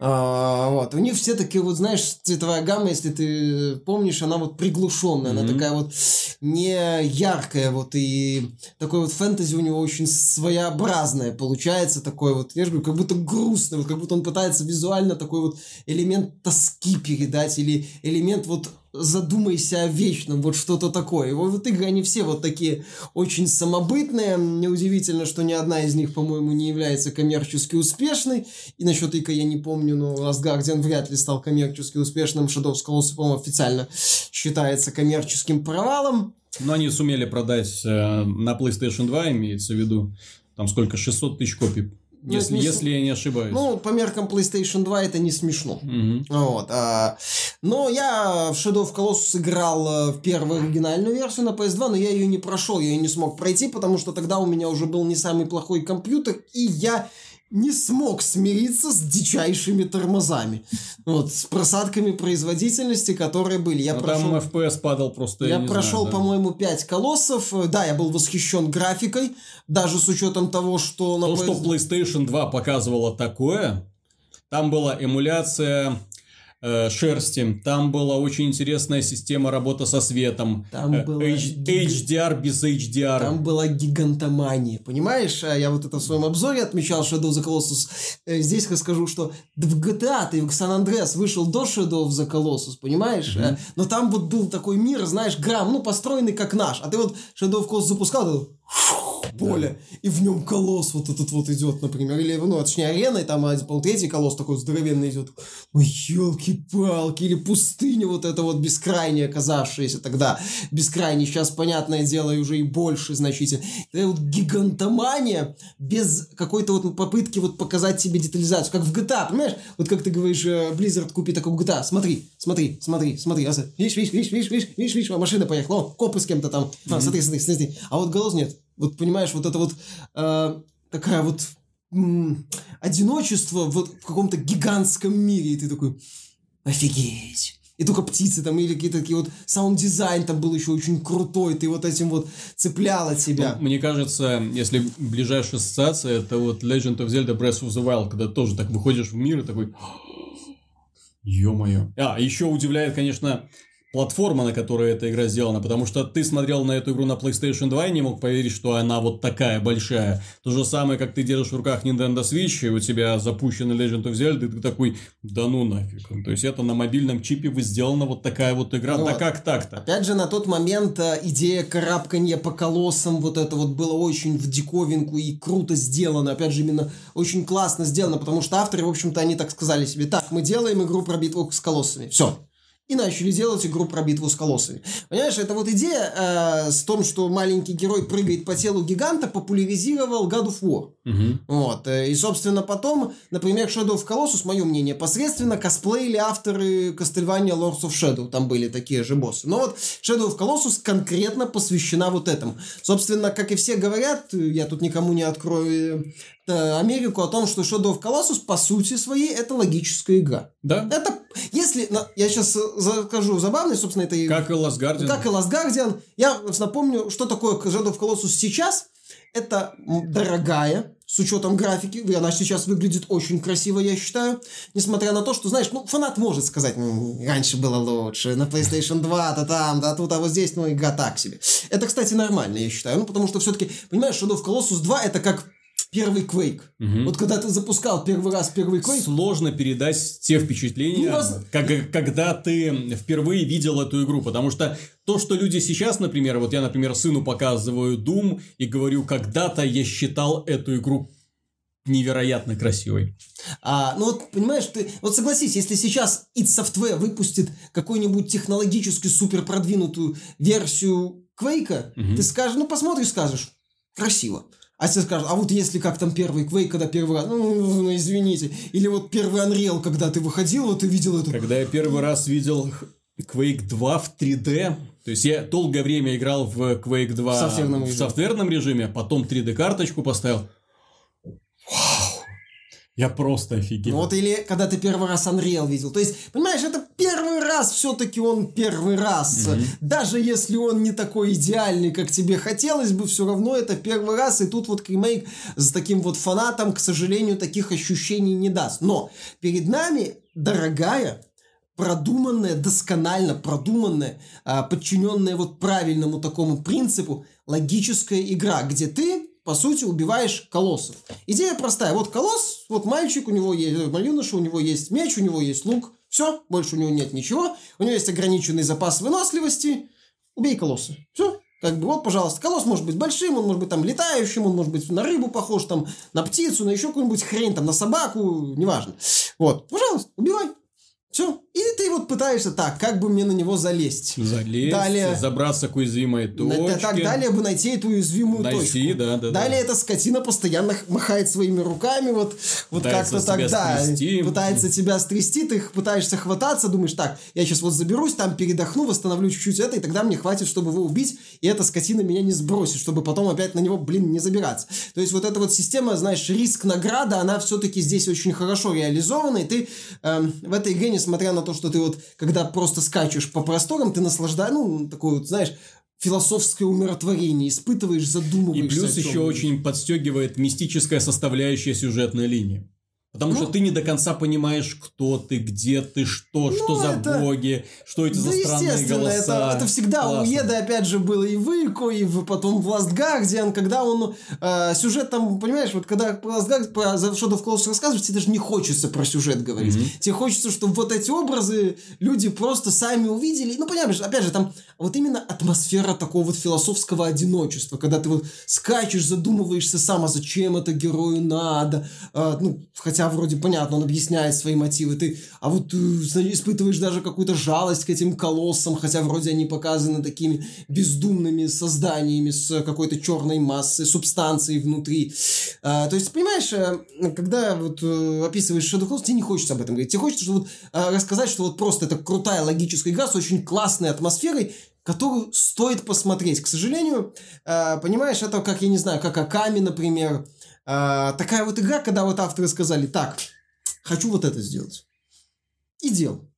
А, вот. У них все такие вот, знаешь, цветовая гамма, если ты помнишь, она вот приглушенная, mm-hmm. она такая вот не яркая, вот, и такой вот фэнтези у него очень своеобразное получается, такой вот, я же говорю, как будто грустный, вот, как будто он пытается визуально такой вот элемент тоски передать, или элемент вот задумайся о вечном, вот что-то такое. И вот игры, они все вот такие очень самобытные, неудивительно что ни одна из них, по-моему, не является коммерчески успешной. И насчет Ика я не помню, но Last Guardian вряд ли стал коммерчески успешным. Shadow of Colossus, по-моему, официально считается коммерческим провалом. Но они сумели продать э, на PlayStation 2, имеется в виду, там сколько, 600 тысяч копий если, не... если я не ошибаюсь. Ну, по меркам PlayStation 2 это не смешно. Угу. Вот. А, но я в Shadow of Colossus играл э, в первую оригинальную версию на PS2, но я ее не прошел, я ее не смог пройти, потому что тогда у меня уже был не самый плохой компьютер, и я не смог смириться с дичайшими тормозами. Вот, с просадками производительности, которые были. Я Но прошел... Там FPS падал просто, я, я прошел, знаю, да. по-моему, 5 колоссов. Да, я был восхищен графикой, даже с учетом того, что... На То, PS... что PlayStation 2 показывала такое, там была эмуляция Э, шерсти. Там была очень интересная система работы со светом. Там э, была... HDR без HDR. Там была гигантомания. Понимаешь? А я вот это в своем обзоре отмечал Shadow of the Colossus. Э, здесь расскажу, что в GTA ты в San Andreas вышел до Shadow of the Colossus, понимаешь? Mm-hmm. Но там вот был такой мир, знаешь, грамм, ну, построенный как наш. А ты вот Shadow of Colossus запускал, поле, да. и в нем колосс вот этот вот идет, например, или, ну, точнее, арена, и там один, третий колосс такой здоровенный идет. Ну, елки-палки, или пустыня вот эта вот бескрайняя, оказавшаяся тогда, бескрайняя, сейчас, понятное дело, уже и больше значительно. Это вот гигантомания без какой-то вот попытки вот показать себе детализацию, как в GTA, понимаешь? Вот как ты говоришь, э, Blizzard купи такой GTA, смотри, смотри, смотри, смотри, видишь, видишь, видишь, видишь, видишь, видишь, видишь, машина поехала, о, копы с кем-то там, а, смотри, смотри, смотри, а вот голос нет, вот понимаешь, вот это вот э, такая вот м- одиночество вот в каком-то гигантском мире, и ты такой, офигеть. И только птицы там или какие-то такие вот саунд-дизайн там был еще очень крутой, ты вот этим вот цеплял от себя. Ну, мне кажется, если ближайшая ассоциация, это вот Legend of Zelda Breath of the Wild, когда тоже так выходишь в мир и такой... Ё-моё. А, еще удивляет, конечно, платформа, на которой эта игра сделана, потому что ты смотрел на эту игру на PlayStation 2 и не мог поверить, что она вот такая большая. То же самое, как ты держишь в руках Nintendo Switch, и у тебя запущен Legend of Zelda, и ты такой, да ну нафиг. То есть, это на мобильном чипе сделана вот такая вот игра. Вот. Да как так-то? Опять же, на тот момент э, идея карабканья по колоссам, вот это вот было очень в диковинку и круто сделано. Опять же, именно очень классно сделано, потому что авторы, в общем-то, они так сказали себе, так, мы делаем игру про битву с колоссами. Все и начали делать игру про битву с колоссами. Понимаешь, это вот идея э, с том, что маленький герой прыгает по телу гиганта, популяризировал God of War. Угу. Вот. Э, и, собственно, потом, например, Shadow of Colossus, мое мнение, посредственно косплеили авторы Castlevania Lords of Shadow. Там были такие же боссы. Но вот Shadow of Colossus конкретно посвящена вот этому. Собственно, как и все говорят, я тут никому не открою э, Америку о том, что Shadow of Colossus по сути своей это логическая игра. Да. Это, если, я сейчас скажу забавно, собственно, это... Как и Last Guardian. Как и Last Guardian. Я напомню, что такое Shadow of Colossus сейчас. Это дорогая, с учетом графики, она сейчас выглядит очень красиво, я считаю. Несмотря на то, что, знаешь, ну, фанат может сказать, раньше было лучше, на PlayStation 2, то там, да тут, а вот здесь, ну, игра так себе. Это, кстати, нормально, я считаю. Ну, потому что все-таки, понимаешь, Shadow of Colossus 2 это как первый Quake. Угу. Вот когда ты запускал первый раз первый Quake... Сложно передать те впечатления, ну, как, когда ты впервые видел эту игру. Потому что то, что люди сейчас, например, вот я, например, сыну показываю Doom и говорю, когда-то я считал эту игру невероятно красивой. А, ну вот, понимаешь, ты, вот согласись, если сейчас id Software выпустит какую-нибудь технологически супер продвинутую версию Quake, угу. ты скажешь, ну посмотришь, скажешь, красиво. А все скажут, а вот если как там первый Quake, когда первый раз, ну, ну, извините, или вот первый Unreal, когда ты выходил, вот ты видел эту... Когда я первый раз видел Quake 2 в 3D, то есть я долгое время играл в Quake 2 в софтверном, в софтверном режиме, потом 3D карточку поставил. Вау! Я просто офигел. Ну вот или когда ты первый раз Unreal видел. То есть, понимаешь, это первый раз все-таки он первый раз. Mm-hmm. Даже если он не такой идеальный, как тебе хотелось бы, все равно это первый раз. И тут вот ремейк с таким вот фанатом, к сожалению, таких ощущений не даст. Но перед нами дорогая, продуманная, досконально продуманная, а, подчиненная вот правильному такому принципу логическая игра, где ты по сути, убиваешь колоссов. Идея простая. Вот колосс, вот мальчик, у него есть, э, юноша, у него есть меч, у него есть лук. Все, больше у него нет ничего. У него есть ограниченный запас выносливости. Убей колосса. Все. Как бы вот, пожалуйста, колосс может быть большим, он может быть там летающим, он может быть на рыбу похож, там, на птицу, на еще какую-нибудь хрень, там, на собаку, неважно. Вот, пожалуйста, убивай. Все. И ты вот пытаешься так, как бы мне на него залезть. Залезть, далее, забраться к уязвимой точке. Так, далее бы найти эту уязвимую найти, точку. Да, да, далее да. эта скотина постоянно махает своими руками, вот, вот как-то так, да, стрясти. пытается тебя стрясти, ты пытаешься хвататься, думаешь, так, я сейчас вот заберусь, там передохну, восстановлю чуть-чуть это, и тогда мне хватит, чтобы его убить, и эта скотина меня не сбросит, чтобы потом опять на него, блин, не забираться. То есть вот эта вот система, знаешь, риск-награда, она все-таки здесь очень хорошо реализована, и ты э, в этой игре, несмотря на то, что ты вот, когда просто скачешь по просторам, ты наслаждаешься, ну, такой вот, знаешь, философское умиротворение, испытываешь, задумываешься. И плюс еще очень подстегивает мистическая составляющая сюжетной линии. Потому ну, что ты не до конца понимаешь, кто ты, где ты, что, ну, что за это... боги, что эти да за странные голоса. Это, это всегда Классно. у Еда, опять же, было и в Ико, и в, потом в Last Guardian, когда он э, сюжет там, понимаешь, вот когда Last Guardian, The Shadow of Colossus рассказываешь, тебе даже не хочется про сюжет говорить. Mm-hmm. Тебе хочется, чтобы вот эти образы люди просто сами увидели. Ну, понимаешь, опять же, там вот именно атмосфера такого вот философского одиночества, когда ты вот скачешь, задумываешься сам, а зачем это герою надо, э, ну, хотя хотя вроде понятно, он объясняет свои мотивы, ты, а вот ты испытываешь даже какую-то жалость к этим колоссам, хотя вроде они показаны такими бездумными созданиями с какой-то черной массой, субстанцией внутри. А, то есть, понимаешь, э, когда вот э, описываешь Shadow Colossus, тебе не хочется об этом говорить, тебе хочется что вот, э, рассказать, что вот просто это крутая логическая игра с очень классной атмосферой, которую стоит посмотреть. К сожалению, понимаешь, это как, я не знаю, как Аками, например, а, такая вот игра, когда вот авторы сказали, так, хочу вот это сделать. И делал.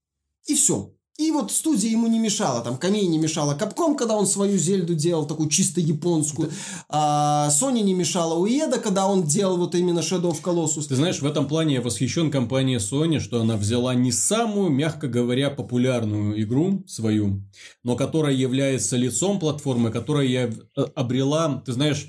И все. И вот студия ему не мешала, там, Камей не мешала Капком, когда он свою Зельду делал, такую чисто японскую. А Sony не мешала Уеда, когда он делал вот именно Shadow of Colossus. Ты знаешь, в этом плане я восхищен компанией Sony, что она взяла не самую, мягко говоря, популярную игру свою, но которая является лицом платформы, которая э, обрела, ты знаешь,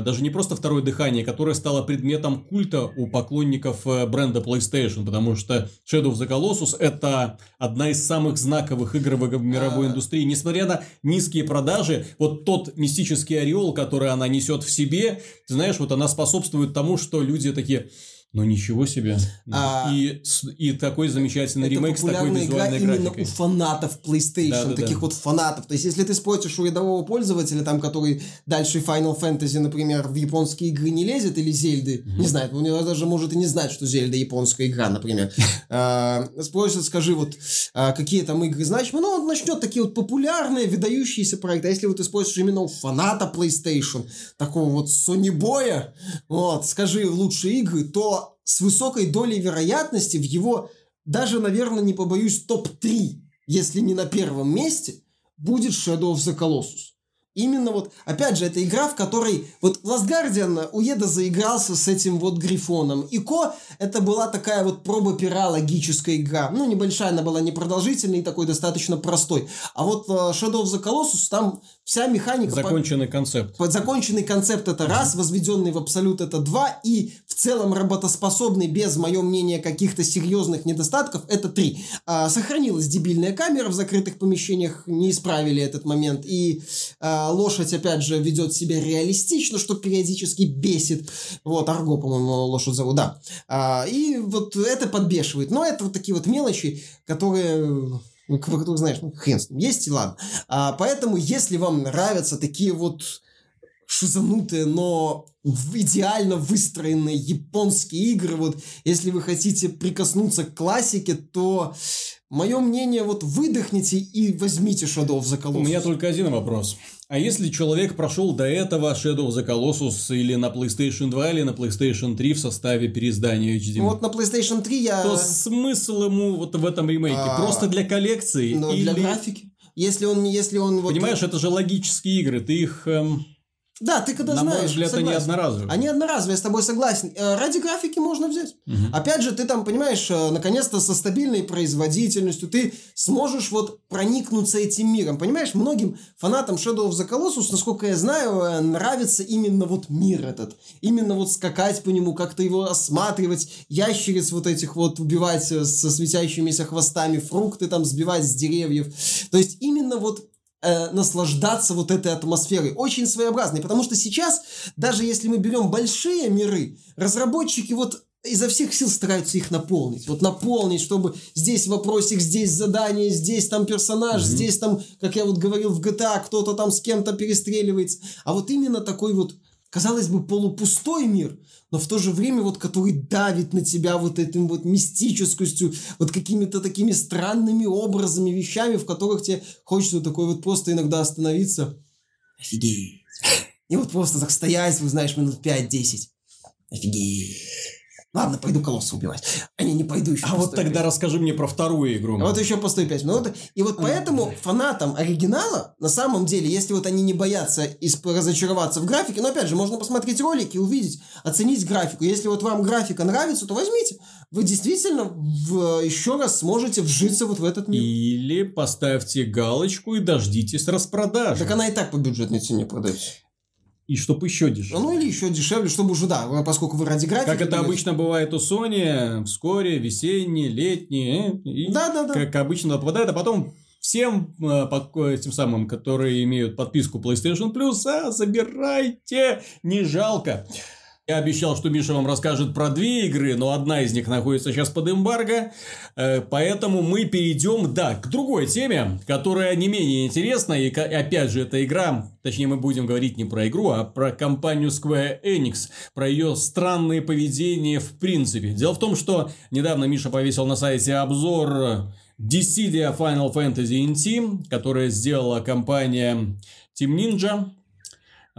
даже не просто второе дыхание, которое стало предметом культа у поклонников э, бренда PlayStation, потому что Shadow of the Colossus это одна из самых знаковых игр в мировой а. индустрии. Несмотря на низкие продажи, вот тот мистический ореол, который она несет в себе, ты знаешь, вот она способствует тому, что люди такие ну ничего себе. А, и, и такой замечательный ремейк с такой визуальной игра графикой. именно у фанатов PlayStation, да, да, таких да. вот фанатов. То есть, если ты спросишь у рядового пользователя, там, который дальше Final Fantasy, например, в японские игры не лезет, или Зельды, mm-hmm. не знает, у него даже может и не знать, что Зельда японская игра, например. А, спросит, скажи, вот, а, какие там игры значимы, ну, он начнет такие вот популярные, выдающиеся проекты. А если вот ты спросишь именно у фаната PlayStation, такого вот Sony Боя, вот, скажи лучшие игры, то с высокой долей вероятности в его, даже, наверное, не побоюсь, топ-3, если не на первом месте, будет Shadow of the Colossus. Именно вот, опять же, это игра, в которой вот Last Guardian Уеда заигрался с этим вот Грифоном. И Ко это была такая вот проба пера логическая игра. Ну, небольшая она была, непродолжительной, такой достаточно простой. А вот uh, Shadow of the Colossus, там вся механика... Законченный по... концепт. Под законченный концепт это раз, возведенный в абсолют это два, и в целом работоспособный, без, мое мнение, каких-то серьезных недостатков, это три. А, сохранилась дебильная камера в закрытых помещениях, не исправили этот момент, и а, лошадь, опять же, ведет себя реалистично, что периодически бесит. Вот, Арго, по-моему, лошадь зовут, да. А, и вот это подбешивает. Но это вот такие вот мелочи, которые ну, которые, знаешь, ну, хрен с ним, есть и ладно. А, поэтому, если вам нравятся такие вот шизанутые, но идеально выстроенные японские игры, вот если вы хотите прикоснуться к классике, то мое мнение, вот выдохните и возьмите Shadow of the Colossus. У меня только один вопрос. А если человек прошел до этого Shadow of the Colossus или на PlayStation 2, или на PlayStation 3 в составе переиздания HD? Вот на PlayStation 3 я... То смысл ему вот в этом ремейке? А... Просто для коллекции? Ну, или... для графики. Если он, если он... Понимаешь, это же логические игры, ты их... Эм да, ты когда На знаешь... На мой взгляд, согласен. они одноразовые. Они одноразовые, я с тобой согласен. Э, ради графики можно взять. Угу. Опять же, ты там, понимаешь, э, наконец-то со стабильной производительностью ты сможешь вот проникнуться этим миром. Понимаешь, многим фанатам Shadow of the Colossus, насколько я знаю, э, нравится именно вот мир этот. Именно вот скакать по нему, как-то его осматривать, ящериц вот этих вот убивать со светящимися хвостами, фрукты там сбивать с деревьев. То есть именно вот э, наслаждаться вот этой атмосферой. Очень своеобразной, потому что сейчас, даже если мы берем большие миры, разработчики вот изо всех сил стараются их наполнить. Вот наполнить, чтобы здесь вопросик, здесь задание, здесь там персонаж, mm-hmm. здесь там, как я вот говорил в GTA, кто-то там с кем-то перестреливается. А вот именно такой вот, казалось бы, полупустой мир, но в то же время вот который давит на тебя вот этим вот мистическостью, вот какими-то такими странными образами, вещами, в которых тебе хочется такой вот просто иногда остановиться. Офигеть. И вот просто так стоять, вы знаешь, минут 5-10. Офигеть. Ладно, пойду колосса убивать. А не, не пойду еще. А вот тогда 5. расскажи мне про вторую игру. А вот еще постой 5 минут. И вот поэтому фанатам оригинала, на самом деле, если вот они не боятся исп- разочароваться в графике, но опять же, можно посмотреть ролики, увидеть, оценить графику. Если вот вам графика нравится, то возьмите. Вы действительно в, еще раз сможете вжиться вот в этот мир. Или поставьте галочку и дождитесь распродажи. Так она и так по бюджетной цене продается и чтобы еще дешевле. Ну или еще дешевле, чтобы уже, да, поскольку вы ради графики... Как это обычно бывает у Sony, вскоре весенние, летние, и да, да, да. как обычно попадает, а потом всем э, тем самым, которые имеют подписку PlayStation Plus, а, забирайте, не жалко. Я обещал, что Миша вам расскажет про две игры, но одна из них находится сейчас под эмбарго. Э, поэтому мы перейдем, да, к другой теме, которая не менее интересна. И опять же, эта игра, точнее мы будем говорить не про игру, а про компанию Square Enix, про ее странное поведение в принципе. Дело в том, что недавно Миша повесил на сайте обзор Dissidia Final Fantasy NT, которая сделала компания Team Ninja.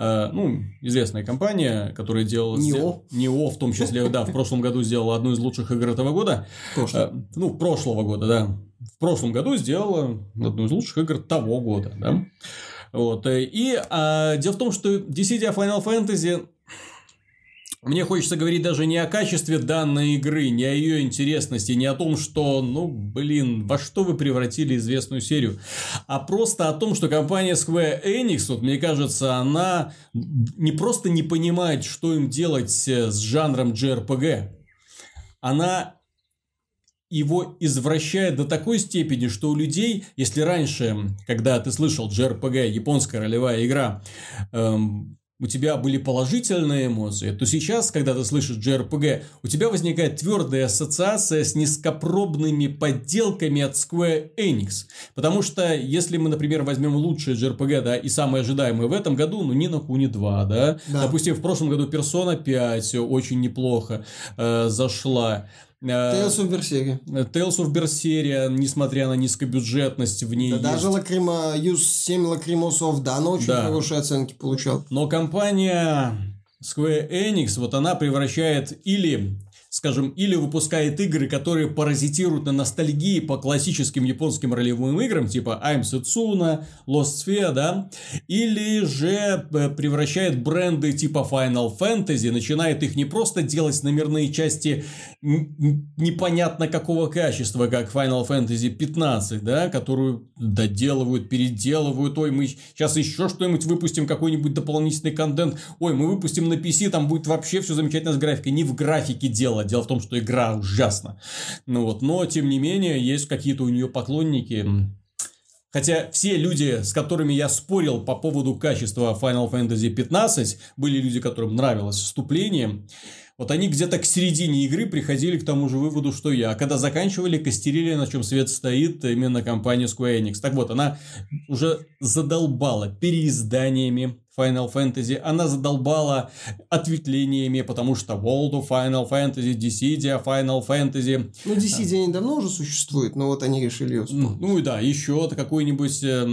Э, ну, известная компания, которая делала... НИО. НИО, в том числе, да, в прошлом году сделала одну из лучших игр этого года. Прошлого. Э, ну, прошлого года, да. В прошлом году сделала одну из лучших игр того года, да. Вот. Э, и а, дело в том, что Dissidia Final Fantasy мне хочется говорить даже не о качестве данной игры, не о ее интересности, не о том, что, ну, блин, во что вы превратили известную серию, а просто о том, что компания Square Enix, вот мне кажется, она не просто не понимает, что им делать с жанром JRPG, она его извращает до такой степени, что у людей, если раньше, когда ты слышал JRPG, японская ролевая игра, эм, у тебя были положительные эмоции, то сейчас, когда ты слышишь JRPG, у тебя возникает твердая ассоциация с низкопробными подделками от Square Enix. Потому что, если мы, например, возьмем лучшие JRPG, да, и самые ожидаемые в этом году, ну, Нина Куни 2, да, да. допустим, в прошлом году Persona 5 очень неплохо э, зашла. Tales of Berseria. Tales of Berseria, несмотря на низкобюджетность в ней да. Даже Лакрима, Use 7 Lacrimosov, да, она очень да. хорошие оценки получала. Но компания Square Enix, вот она превращает или скажем, или выпускает игры, которые паразитируют на ностальгии по классическим японским ролевым играм, типа I'm Setsuna, Lost Sphere, да, или же э, превращает бренды типа Final Fantasy, начинает их не просто делать номерные части непонятно какого качества, как Final Fantasy 15, да, которую доделывают, переделывают, ой, мы сейчас еще что-нибудь выпустим, какой-нибудь дополнительный контент, ой, мы выпустим на PC, там будет вообще все замечательно с графикой, не в графике дело, дело. Дело в том, что игра ужасна. Ну вот, но тем не менее есть какие-то у нее поклонники. Хотя все люди, с которыми я спорил по поводу качества Final Fantasy 15, были люди, которым нравилось вступление. Вот они где-то к середине игры приходили к тому же выводу, что я. А когда заканчивали, костерили, на чем свет стоит именно компания Square Enix. Так вот, она уже задолбала переизданиями, Final Fantasy, она задолбала ответвлениями, потому что World of Final Fantasy, Dissidia Final Fantasy. Ну, Dissidia они давно уже существует, но вот они решили ее вспомнить. Ну и да, еще какой-нибудь э,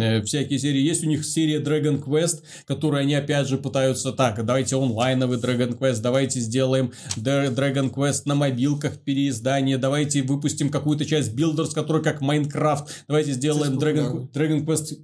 э, всякие серии. Есть у них серия Dragon Quest, которую они опять же пытаются так, давайте онлайновый Dragon Quest, давайте сделаем Dragon Quest на мобилках переиздание, давайте выпустим какую-то часть Builders, которая как Minecraft, давайте сделаем Dragon, Dragon Quest,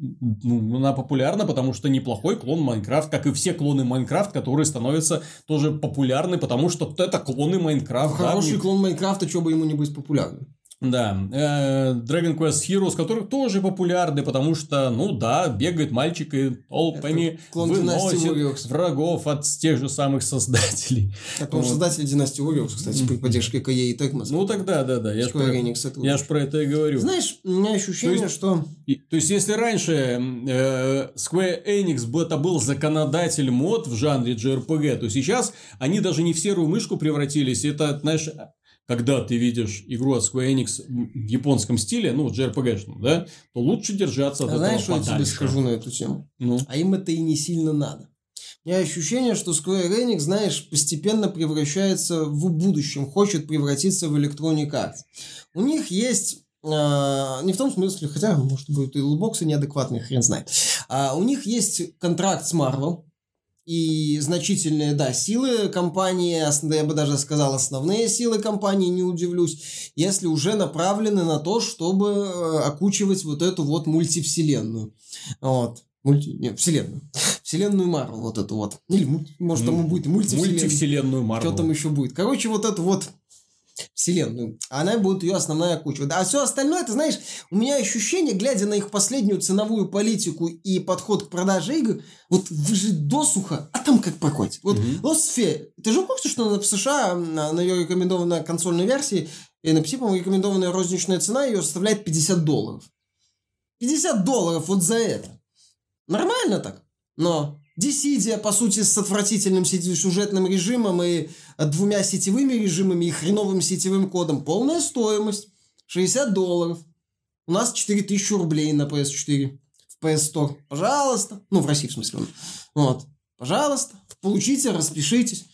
ну, она популярна, потому что неплохо неплохой клон Майнкрафт, как и все клоны Майнкрафт, которые становятся тоже популярны, потому что это клоны Майнкрафт. Хороший да, клон Майнкрафта, что бы ему не быть популярным. Да, э, Dragon Quest Heroes, который тоже популярны, потому что, ну да, бегает мальчик и толпами выносит врагов от тех же самых создателей. Это вот. создатели династии Warriors, кстати, при поддержке КЕ и Tecmo. Ну тогда, да, да. Я про, я ж про это и говорю. Знаешь, у меня ощущение, то есть, что... И, то есть, если раньше э, Square Enix это был законодатель мод в жанре JRPG, то сейчас они даже не в серую мышку превратились. Это, знаешь, когда ты видишь игру от Square Enix в японском стиле, ну, JRPG, да, то лучше держаться от а этого знаешь, что я тебе скажу на эту тему? Ну? А им это и не сильно надо. У меня ощущение, что Square Enix, знаешь, постепенно превращается в будущем, хочет превратиться в Electronic Arts. У них есть Uh, не в том смысле, хотя, может, будет и лутбоксы неадекватные, хрен знает. Uh, у них есть контракт с Marvel, и значительные, да, силы компании, я бы даже сказал, основные силы компании, не удивлюсь, если уже направлены на то, чтобы э, окучивать вот эту вот мультивселенную. Вот. Мульти... Нет, вселенную. Вселенную Марвел, вот эту вот. Или, может, там будет мультивселенную. Мультивселенную Марвел. Что там еще будет? Короче, вот эту вот вселенную. Она будет ее основная куча. А все остальное, ты знаешь, у меня ощущение, глядя на их последнюю ценовую политику и подход к продаже игр, вот выжить досуха, а там как проходит. Вот mm-hmm. Sphere, ты же помнишь, что в США на ее рекомендованной консольной версии и на PC, по рекомендованная розничная цена ее составляет 50 долларов. 50 долларов вот за это. Нормально так. Но Dissidia, по сути, с отвратительным сюжетным режимом и э, двумя сетевыми режимами и хреновым сетевым кодом. Полная стоимость. 60 долларов. У нас 4000 рублей на PS4 в PS Store. Пожалуйста. Ну, в России, в смысле. Вот. Пожалуйста. Получите, распишитесь.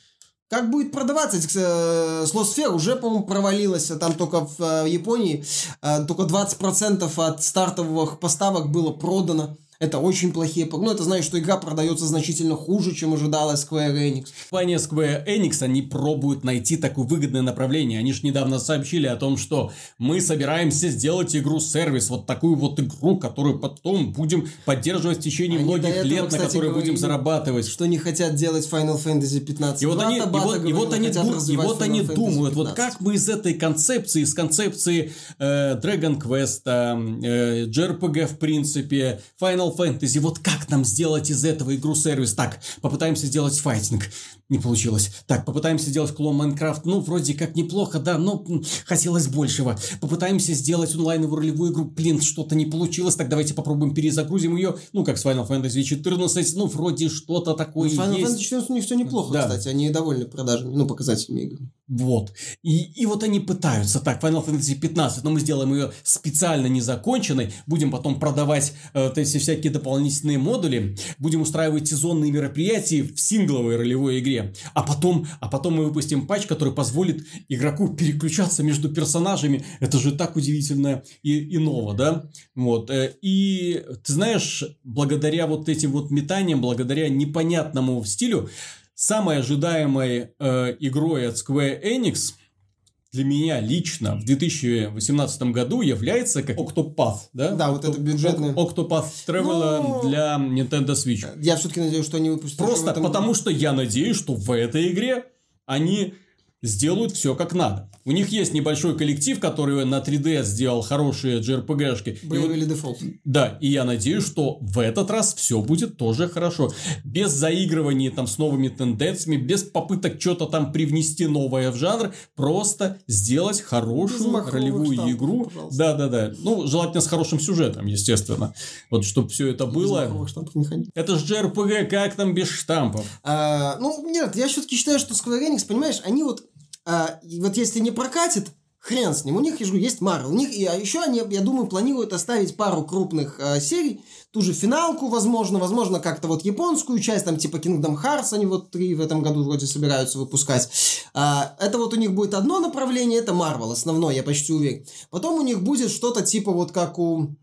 Как будет продаваться? Э, Слосфер уже, по-моему, провалилась. Там только в э, Японии только 20% от стартовых поставок было продано. Это очень плохие... Ну, это значит, что игра продается значительно хуже, чем ожидалось Square Enix. Компания Square Enix, они пробуют найти такое выгодное направление. Они же недавно сообщили о том, что мы собираемся сделать игру-сервис. Вот такую вот игру, которую потом будем поддерживать в течение они многих этого, лет, кстати, на которой будем зарабатывать. Что не хотят делать Final Fantasy 15. И вот они, и вот, и вот они, ду- и вот они думают, вот как мы из этой концепции, из концепции э, Dragon Quest, э, JRPG в принципе, Final Final Fantasy, вот как нам сделать из этого игру-сервис? Так, попытаемся сделать файтинг. Не получилось. Так, попытаемся сделать клон Майнкрафт. Ну, вроде как неплохо, да, но хотелось большего. Попытаемся сделать онлайновую ролевую игру. Блин, что-то не получилось. Так давайте попробуем перезагрузим ее. Ну, как с Final Fantasy 14. Ну, вроде что-то такое ну, Final есть. Final Fantasy 14 у них все неплохо, да. кстати. Они довольны продажами, ну, показателями игр. Вот. И, и вот они пытаются. Так, Final Fantasy 15, но мы сделаем ее специально незаконченной. Будем потом продавать э, эти всякие дополнительные модули. Будем устраивать сезонные мероприятия в сингловой ролевой игре. А потом, а потом мы выпустим патч, который позволит игроку переключаться между персонажами. Это же так удивительно и, и ново, да? Вот. Э, и ты знаешь, благодаря вот этим вот метаниям, благодаря непонятному стилю, самой ожидаемой э, игрой от Square Enix – для меня лично в 2018 году является как Octopath, да? Да, вот это бюджетный. Octopath Traveler Но... Ну, для Nintendo Switch. Я все-таки надеюсь, что они выпустят. Просто потому, что я надеюсь, что в этой игре они сделают все как надо. У них есть небольшой коллектив, который на 3D сделал хорошие JRPG-шки. Боевили вот, дефолт. Да, и я надеюсь, что в этот раз все будет тоже хорошо. Без заигрываний там с новыми тенденциями, без попыток что-то там привнести новое в жанр, просто сделать хорошую ролевую штампов, игру. Да, да, да. Ну, желательно с хорошим сюжетом, естественно. Вот, чтобы все это было. Это же JRPG, как там без штампов? А, ну, нет, я все-таки считаю, что Square Enix, понимаешь, они вот а, вот если не прокатит, хрен с ним. У них, я говорю, есть Марвел. У них, а еще они, я думаю, планируют оставить пару крупных э, серий, ту же финалку, возможно, возможно, как-то вот японскую часть, там типа Kingdom Hearts, они вот три в этом году вроде собираются выпускать. А, это вот у них будет одно направление, это Марвел, основное, я почти уверен. Потом у них будет что-то типа вот как у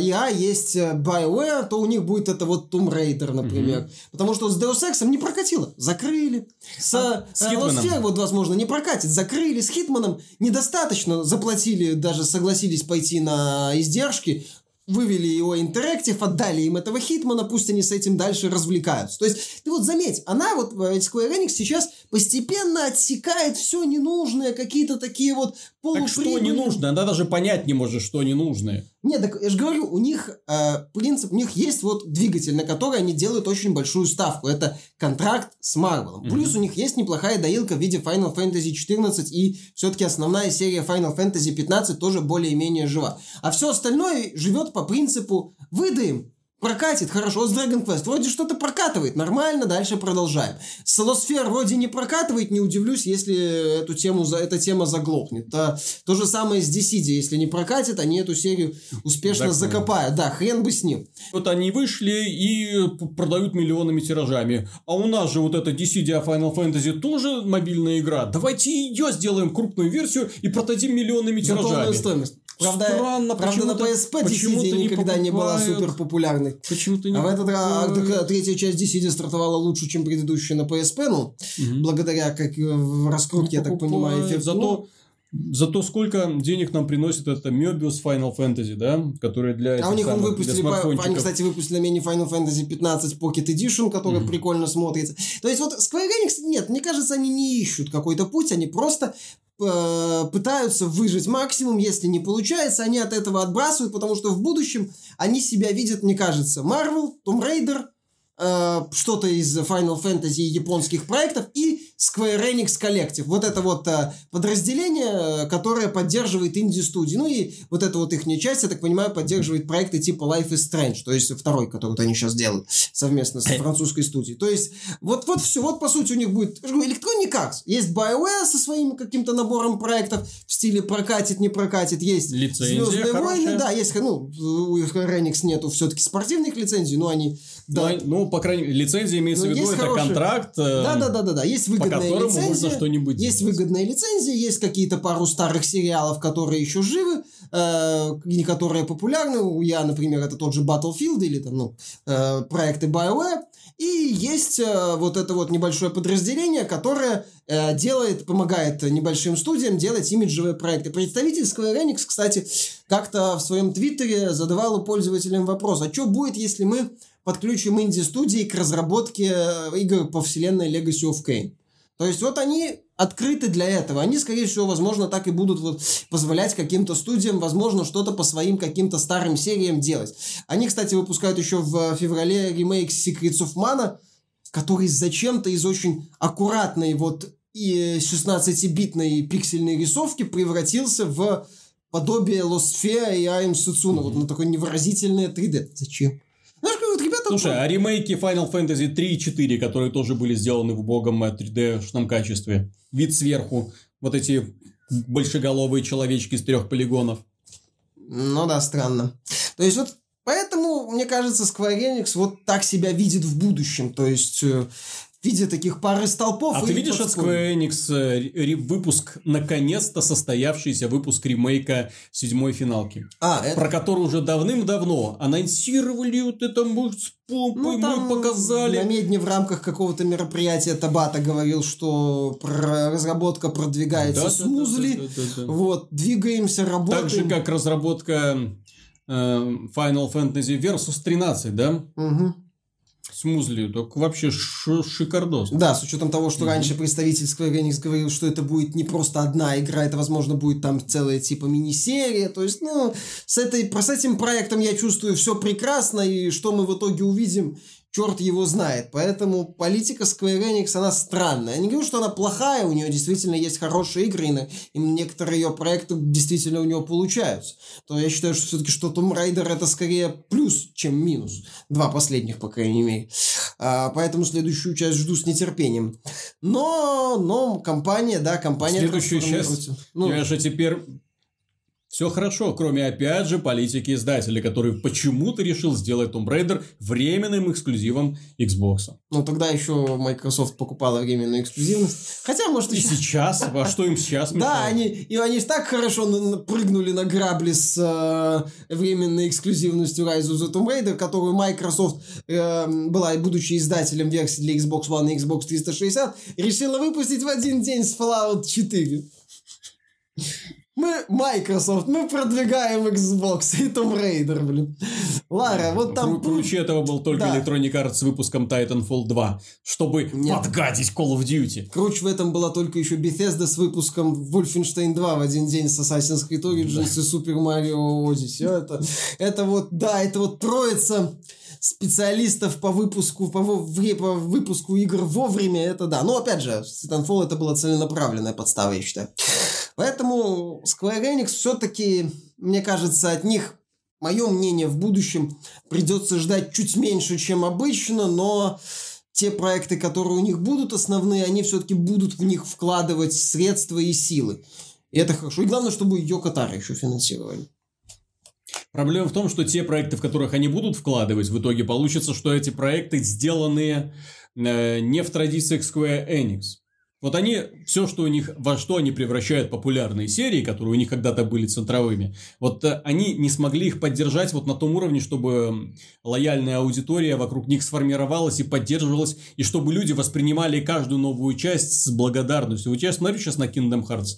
EA есть э, BioWare, то у них будет это вот Tomb Raider, например. Mm-hmm. Потому что с Deus Ex не прокатило, закрыли. С, а, с э, Lost вот, возможно, не прокатит, закрыли. С Хитманом недостаточно заплатили, даже согласились пойти на издержки, вывели его Interactive, отдали им этого Хитмана, пусть они с этим дальше развлекаются. То есть, ты вот заметь, она вот, э, Square Enix сейчас постепенно отсекает все ненужное, какие-то такие вот так что не нужно? Она даже понять не может, что ненужное. Нет, так я же говорю, у них э, принцип, у них есть вот двигатель, на который они делают очень большую ставку. Это контракт с Marvel. Mm-hmm. Плюс у них есть неплохая доилка в виде Final Fantasy 14, и все-таки основная серия Final Fantasy 15 тоже более-менее жива. А все остальное живет по принципу выдаем, Прокатит, хорошо, с Dragon Quest вроде что-то прокатывает, нормально, дальше продолжаем. Солосфер вроде не прокатывает, не удивлюсь, если эту тему, за, эта тема заглохнет. А, то же самое с Dissidia, если не прокатит, они эту серию успешно так, закопают. Да, хрен бы с ним. Вот они вышли и продают миллионами тиражами. А у нас же вот эта Dissidia Final Fantasy тоже мобильная игра. Давайте ее сделаем крупную версию и продадим миллионами тиражами. За стоимость. Правда, Странно, правда на PSP Dissidia никогда не была супер популярной. Почему-то не А в этот раз третья часть Dissidia стартовала лучше, чем предыдущая на PSP, ну, угу. благодаря как в раскрутке, я так понимаю, эффекту. Зато Зато сколько денег нам приносит это Möbius Final Fantasy, да? Который для А у них самых, он выпустили, по, они, кстати, выпустили мини Final Fantasy 15 Pocket Edition, который mm-hmm. прикольно смотрится. То есть, вот Square Enix, нет, мне кажется, они не ищут какой-то путь, они просто Э, пытаются выжить максимум, если не получается, они от этого отбрасывают, потому что в будущем они себя видят, мне кажется, Marvel, Tomb Raider, э, что-то из Final Fantasy японских проектов и Square Enix Collective. Вот это вот э, подразделение, которое поддерживает инди-студии. Ну и вот эта вот их часть, я так понимаю, поддерживает проекты типа Life is Strange, то есть второй, который вот они сейчас делают совместно с французской студией. То есть вот, вот все, вот по сути у них будет Electronic Arts. Есть BioWare со своим каким-то набором проектов в стиле прокатит, не прокатит. Есть Лицензия Звездные войны, да, есть, ну, у Square Enix нету все-таки спортивных лицензий, но они... Да. Ну, ну по крайней мере, лицензия имеется ну, в виду, это хорошие... контракт. Э, да, да, да, да, да. Есть выгодные которому лицензия, можно что-нибудь Есть делать. выгодные лицензии, есть какие-то пару старых сериалов, которые еще живы, э, которые популярны. Я, например, это тот же Battlefield или там, ну, э, проекты BioWare. И есть э, вот это вот небольшое подразделение, которое э, делает, помогает небольшим студиям делать имиджевые проекты. Представитель Square Enix, кстати, как-то в своем твиттере задавал пользователям вопрос, а что будет, если мы подключим инди-студии к разработке э, игр по вселенной Legacy of Kain? То есть вот они открыты для этого. Они, скорее всего, возможно, так и будут вот позволять каким-то студиям, возможно, что-то по своим каким-то старым сериям делать. Они, кстати, выпускают еще в феврале ремейк Secrets of Mana, который зачем-то из очень аккуратной вот и 16-битной пиксельной рисовки превратился в подобие Lost Sphere и I'm Sutsuna, mm-hmm. вот на такое невыразительное 3D. Зачем? Слушай, а ремейки Final Fantasy 3 и 4, которые тоже были сделаны в убогом 3D-шном качестве, вид сверху, вот эти большеголовые человечки из трех полигонов. Ну да, странно. То есть вот Поэтому, мне кажется, Square Enix вот так себя видит в будущем. То есть, э, виде таких пары столпов. А ты видишь от Square Enix э, выпуск, наконец-то состоявшийся выпуск ремейка седьмой финалки? А, это... Про который уже давным-давно анонсировали вот это мы с помпой, ну, мы показали. На медне в рамках какого-то мероприятия Табата говорил, что про разработка продвигается да, смузли. Да, да, да, да, да. Вот, двигаемся, работаем. Так же, как разработка э, Final Fantasy Versus 13, да? Угу. Смузли, так вообще шикардос. Да, с учетом того, что mm-hmm. раньше представитель Square Enix говорил, что это будет не просто одна игра, это, возможно, будет там целая типа мини-серия. То есть, ну, с, этой, с этим проектом я чувствую все прекрасно, и что мы в итоге увидим, черт его знает. Поэтому политика Square Enix, она странная. Я не говорю, что она плохая, у нее действительно есть хорошие игры, и некоторые ее проекты действительно у нее получаются. То я считаю, что все-таки что Tomb Raider это скорее плюс, чем минус. Два последних, по крайней мере. А, поэтому следующую часть жду с нетерпением. Но, но компания, да, компания... Следующую часть, ну, я же теперь все хорошо, кроме, опять же, политики издателя, который почему-то решил сделать Tomb Raider временным эксклюзивом Xbox. Ну, тогда еще Microsoft покупала временную эксклюзивность. Хотя, может, и сейчас. А что им сейчас? Да, они, и они так хорошо прыгнули на грабли с э, временной эксклюзивностью Rise of the Tomb Raider, которую Microsoft, э, была, будучи издателем версии для Xbox One и Xbox 360, решила выпустить в один день с Fallout 4. Мы Microsoft, мы продвигаем Xbox и Tomb Raider, блин. Лара, вот там... Круче этого был только да. Electronic Arts с выпуском Titanfall 2, чтобы Нет. подгадить Call of Duty. Круче в этом была только еще Bethesda с выпуском Wolfenstein 2 в один день с Assassin's Creed Origins да. и Super Mario Odyssey. Это, это вот, да, это вот троица специалистов по выпуску, по, по выпуску игр вовремя, это да. Но опять же, Titanfall это была целенаправленная подстава, я считаю. Поэтому Square Enix все-таки, мне кажется, от них, мое мнение, в будущем придется ждать чуть меньше, чем обычно, но те проекты, которые у них будут основные, они все-таки будут в них вкладывать средства и силы. И это хорошо. И главное, чтобы Йоко Таро еще финансировали. Проблема в том, что те проекты, в которых они будут вкладывать, в итоге получится, что эти проекты сделаны э, не в традициях Square Enix. Вот они, все, что у них, во что они превращают популярные серии, которые у них когда-то были центровыми, вот э, они не смогли их поддержать вот на том уровне, чтобы лояльная аудитория вокруг них сформировалась и поддерживалась, и чтобы люди воспринимали каждую новую часть с благодарностью. Вот я смотрю сейчас на Kingdom Hearts,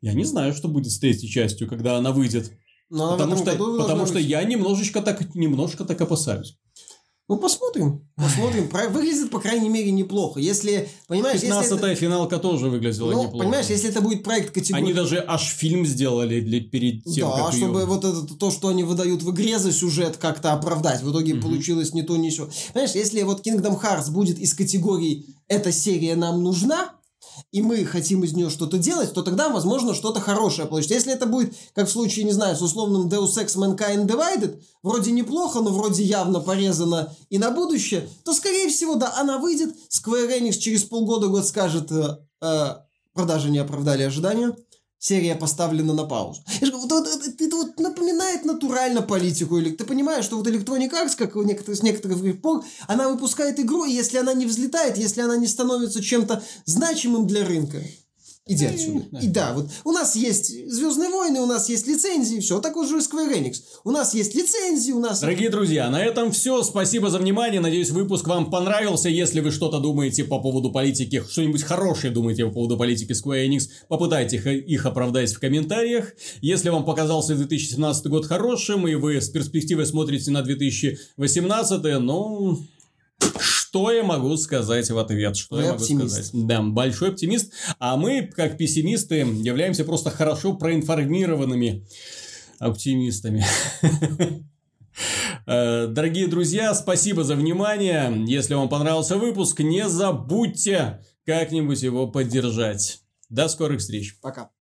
я не знаю, что будет с третьей частью, когда она выйдет. Но потому что, потому что я немножечко так, немножко так опасаюсь. Ну, посмотрим. Посмотрим. Выглядит, по крайней мере, неплохо. Если, понимаешь, 15 если это... финалка тоже выглядела ну, неплохо. Понимаешь, если это будет проект категории... Они даже аж фильм сделали для, перед тем, да, как чтобы ее... вот это, то, что они выдают в игре за сюжет, как-то оправдать. В итоге угу. получилось не то, не все. Понимаешь, если вот Kingdom Hearts будет из категории «эта серия нам нужна», и мы хотим из нее что-то делать, то тогда, возможно, что-то хорошее получится. Если это будет, как в случае, не знаю, с условным Deus Ex Mankind Divided, вроде неплохо, но вроде явно порезано и на будущее, то, скорее всего, да, она выйдет, Square Enix через полгода-год скажет, э, э, продажи не оправдали ожидания, серия поставлена на паузу. Это, вот, это вот напоминает натурально политику. Ты понимаешь, что вот Electronic Arts, как некоторых, с некоторых пор, она выпускает игру, и если она не взлетает, если она не становится чем-то значимым для рынка, Иди отсюда. И да, вот у нас есть Звездные войны, у нас есть лицензии, все. Так уже Square Enix. У нас есть лицензии, у нас... Дорогие друзья, на этом все. Спасибо за внимание. Надеюсь, выпуск вам понравился. Если вы что-то думаете по поводу политики, что-нибудь хорошее думаете по поводу политики Square Enix, попытайтесь их оправдать в комментариях. Если вам показался 2017 год хорошим, и вы с перспективой смотрите на 2018, ну... Что я могу сказать в ответ? Что Вы я могу оптимист. сказать? Да, большой оптимист. А мы, как пессимисты, являемся просто хорошо проинформированными оптимистами. Э, дорогие друзья, спасибо за внимание. Если вам понравился выпуск, не забудьте как-нибудь его поддержать. До скорых встреч. Пока.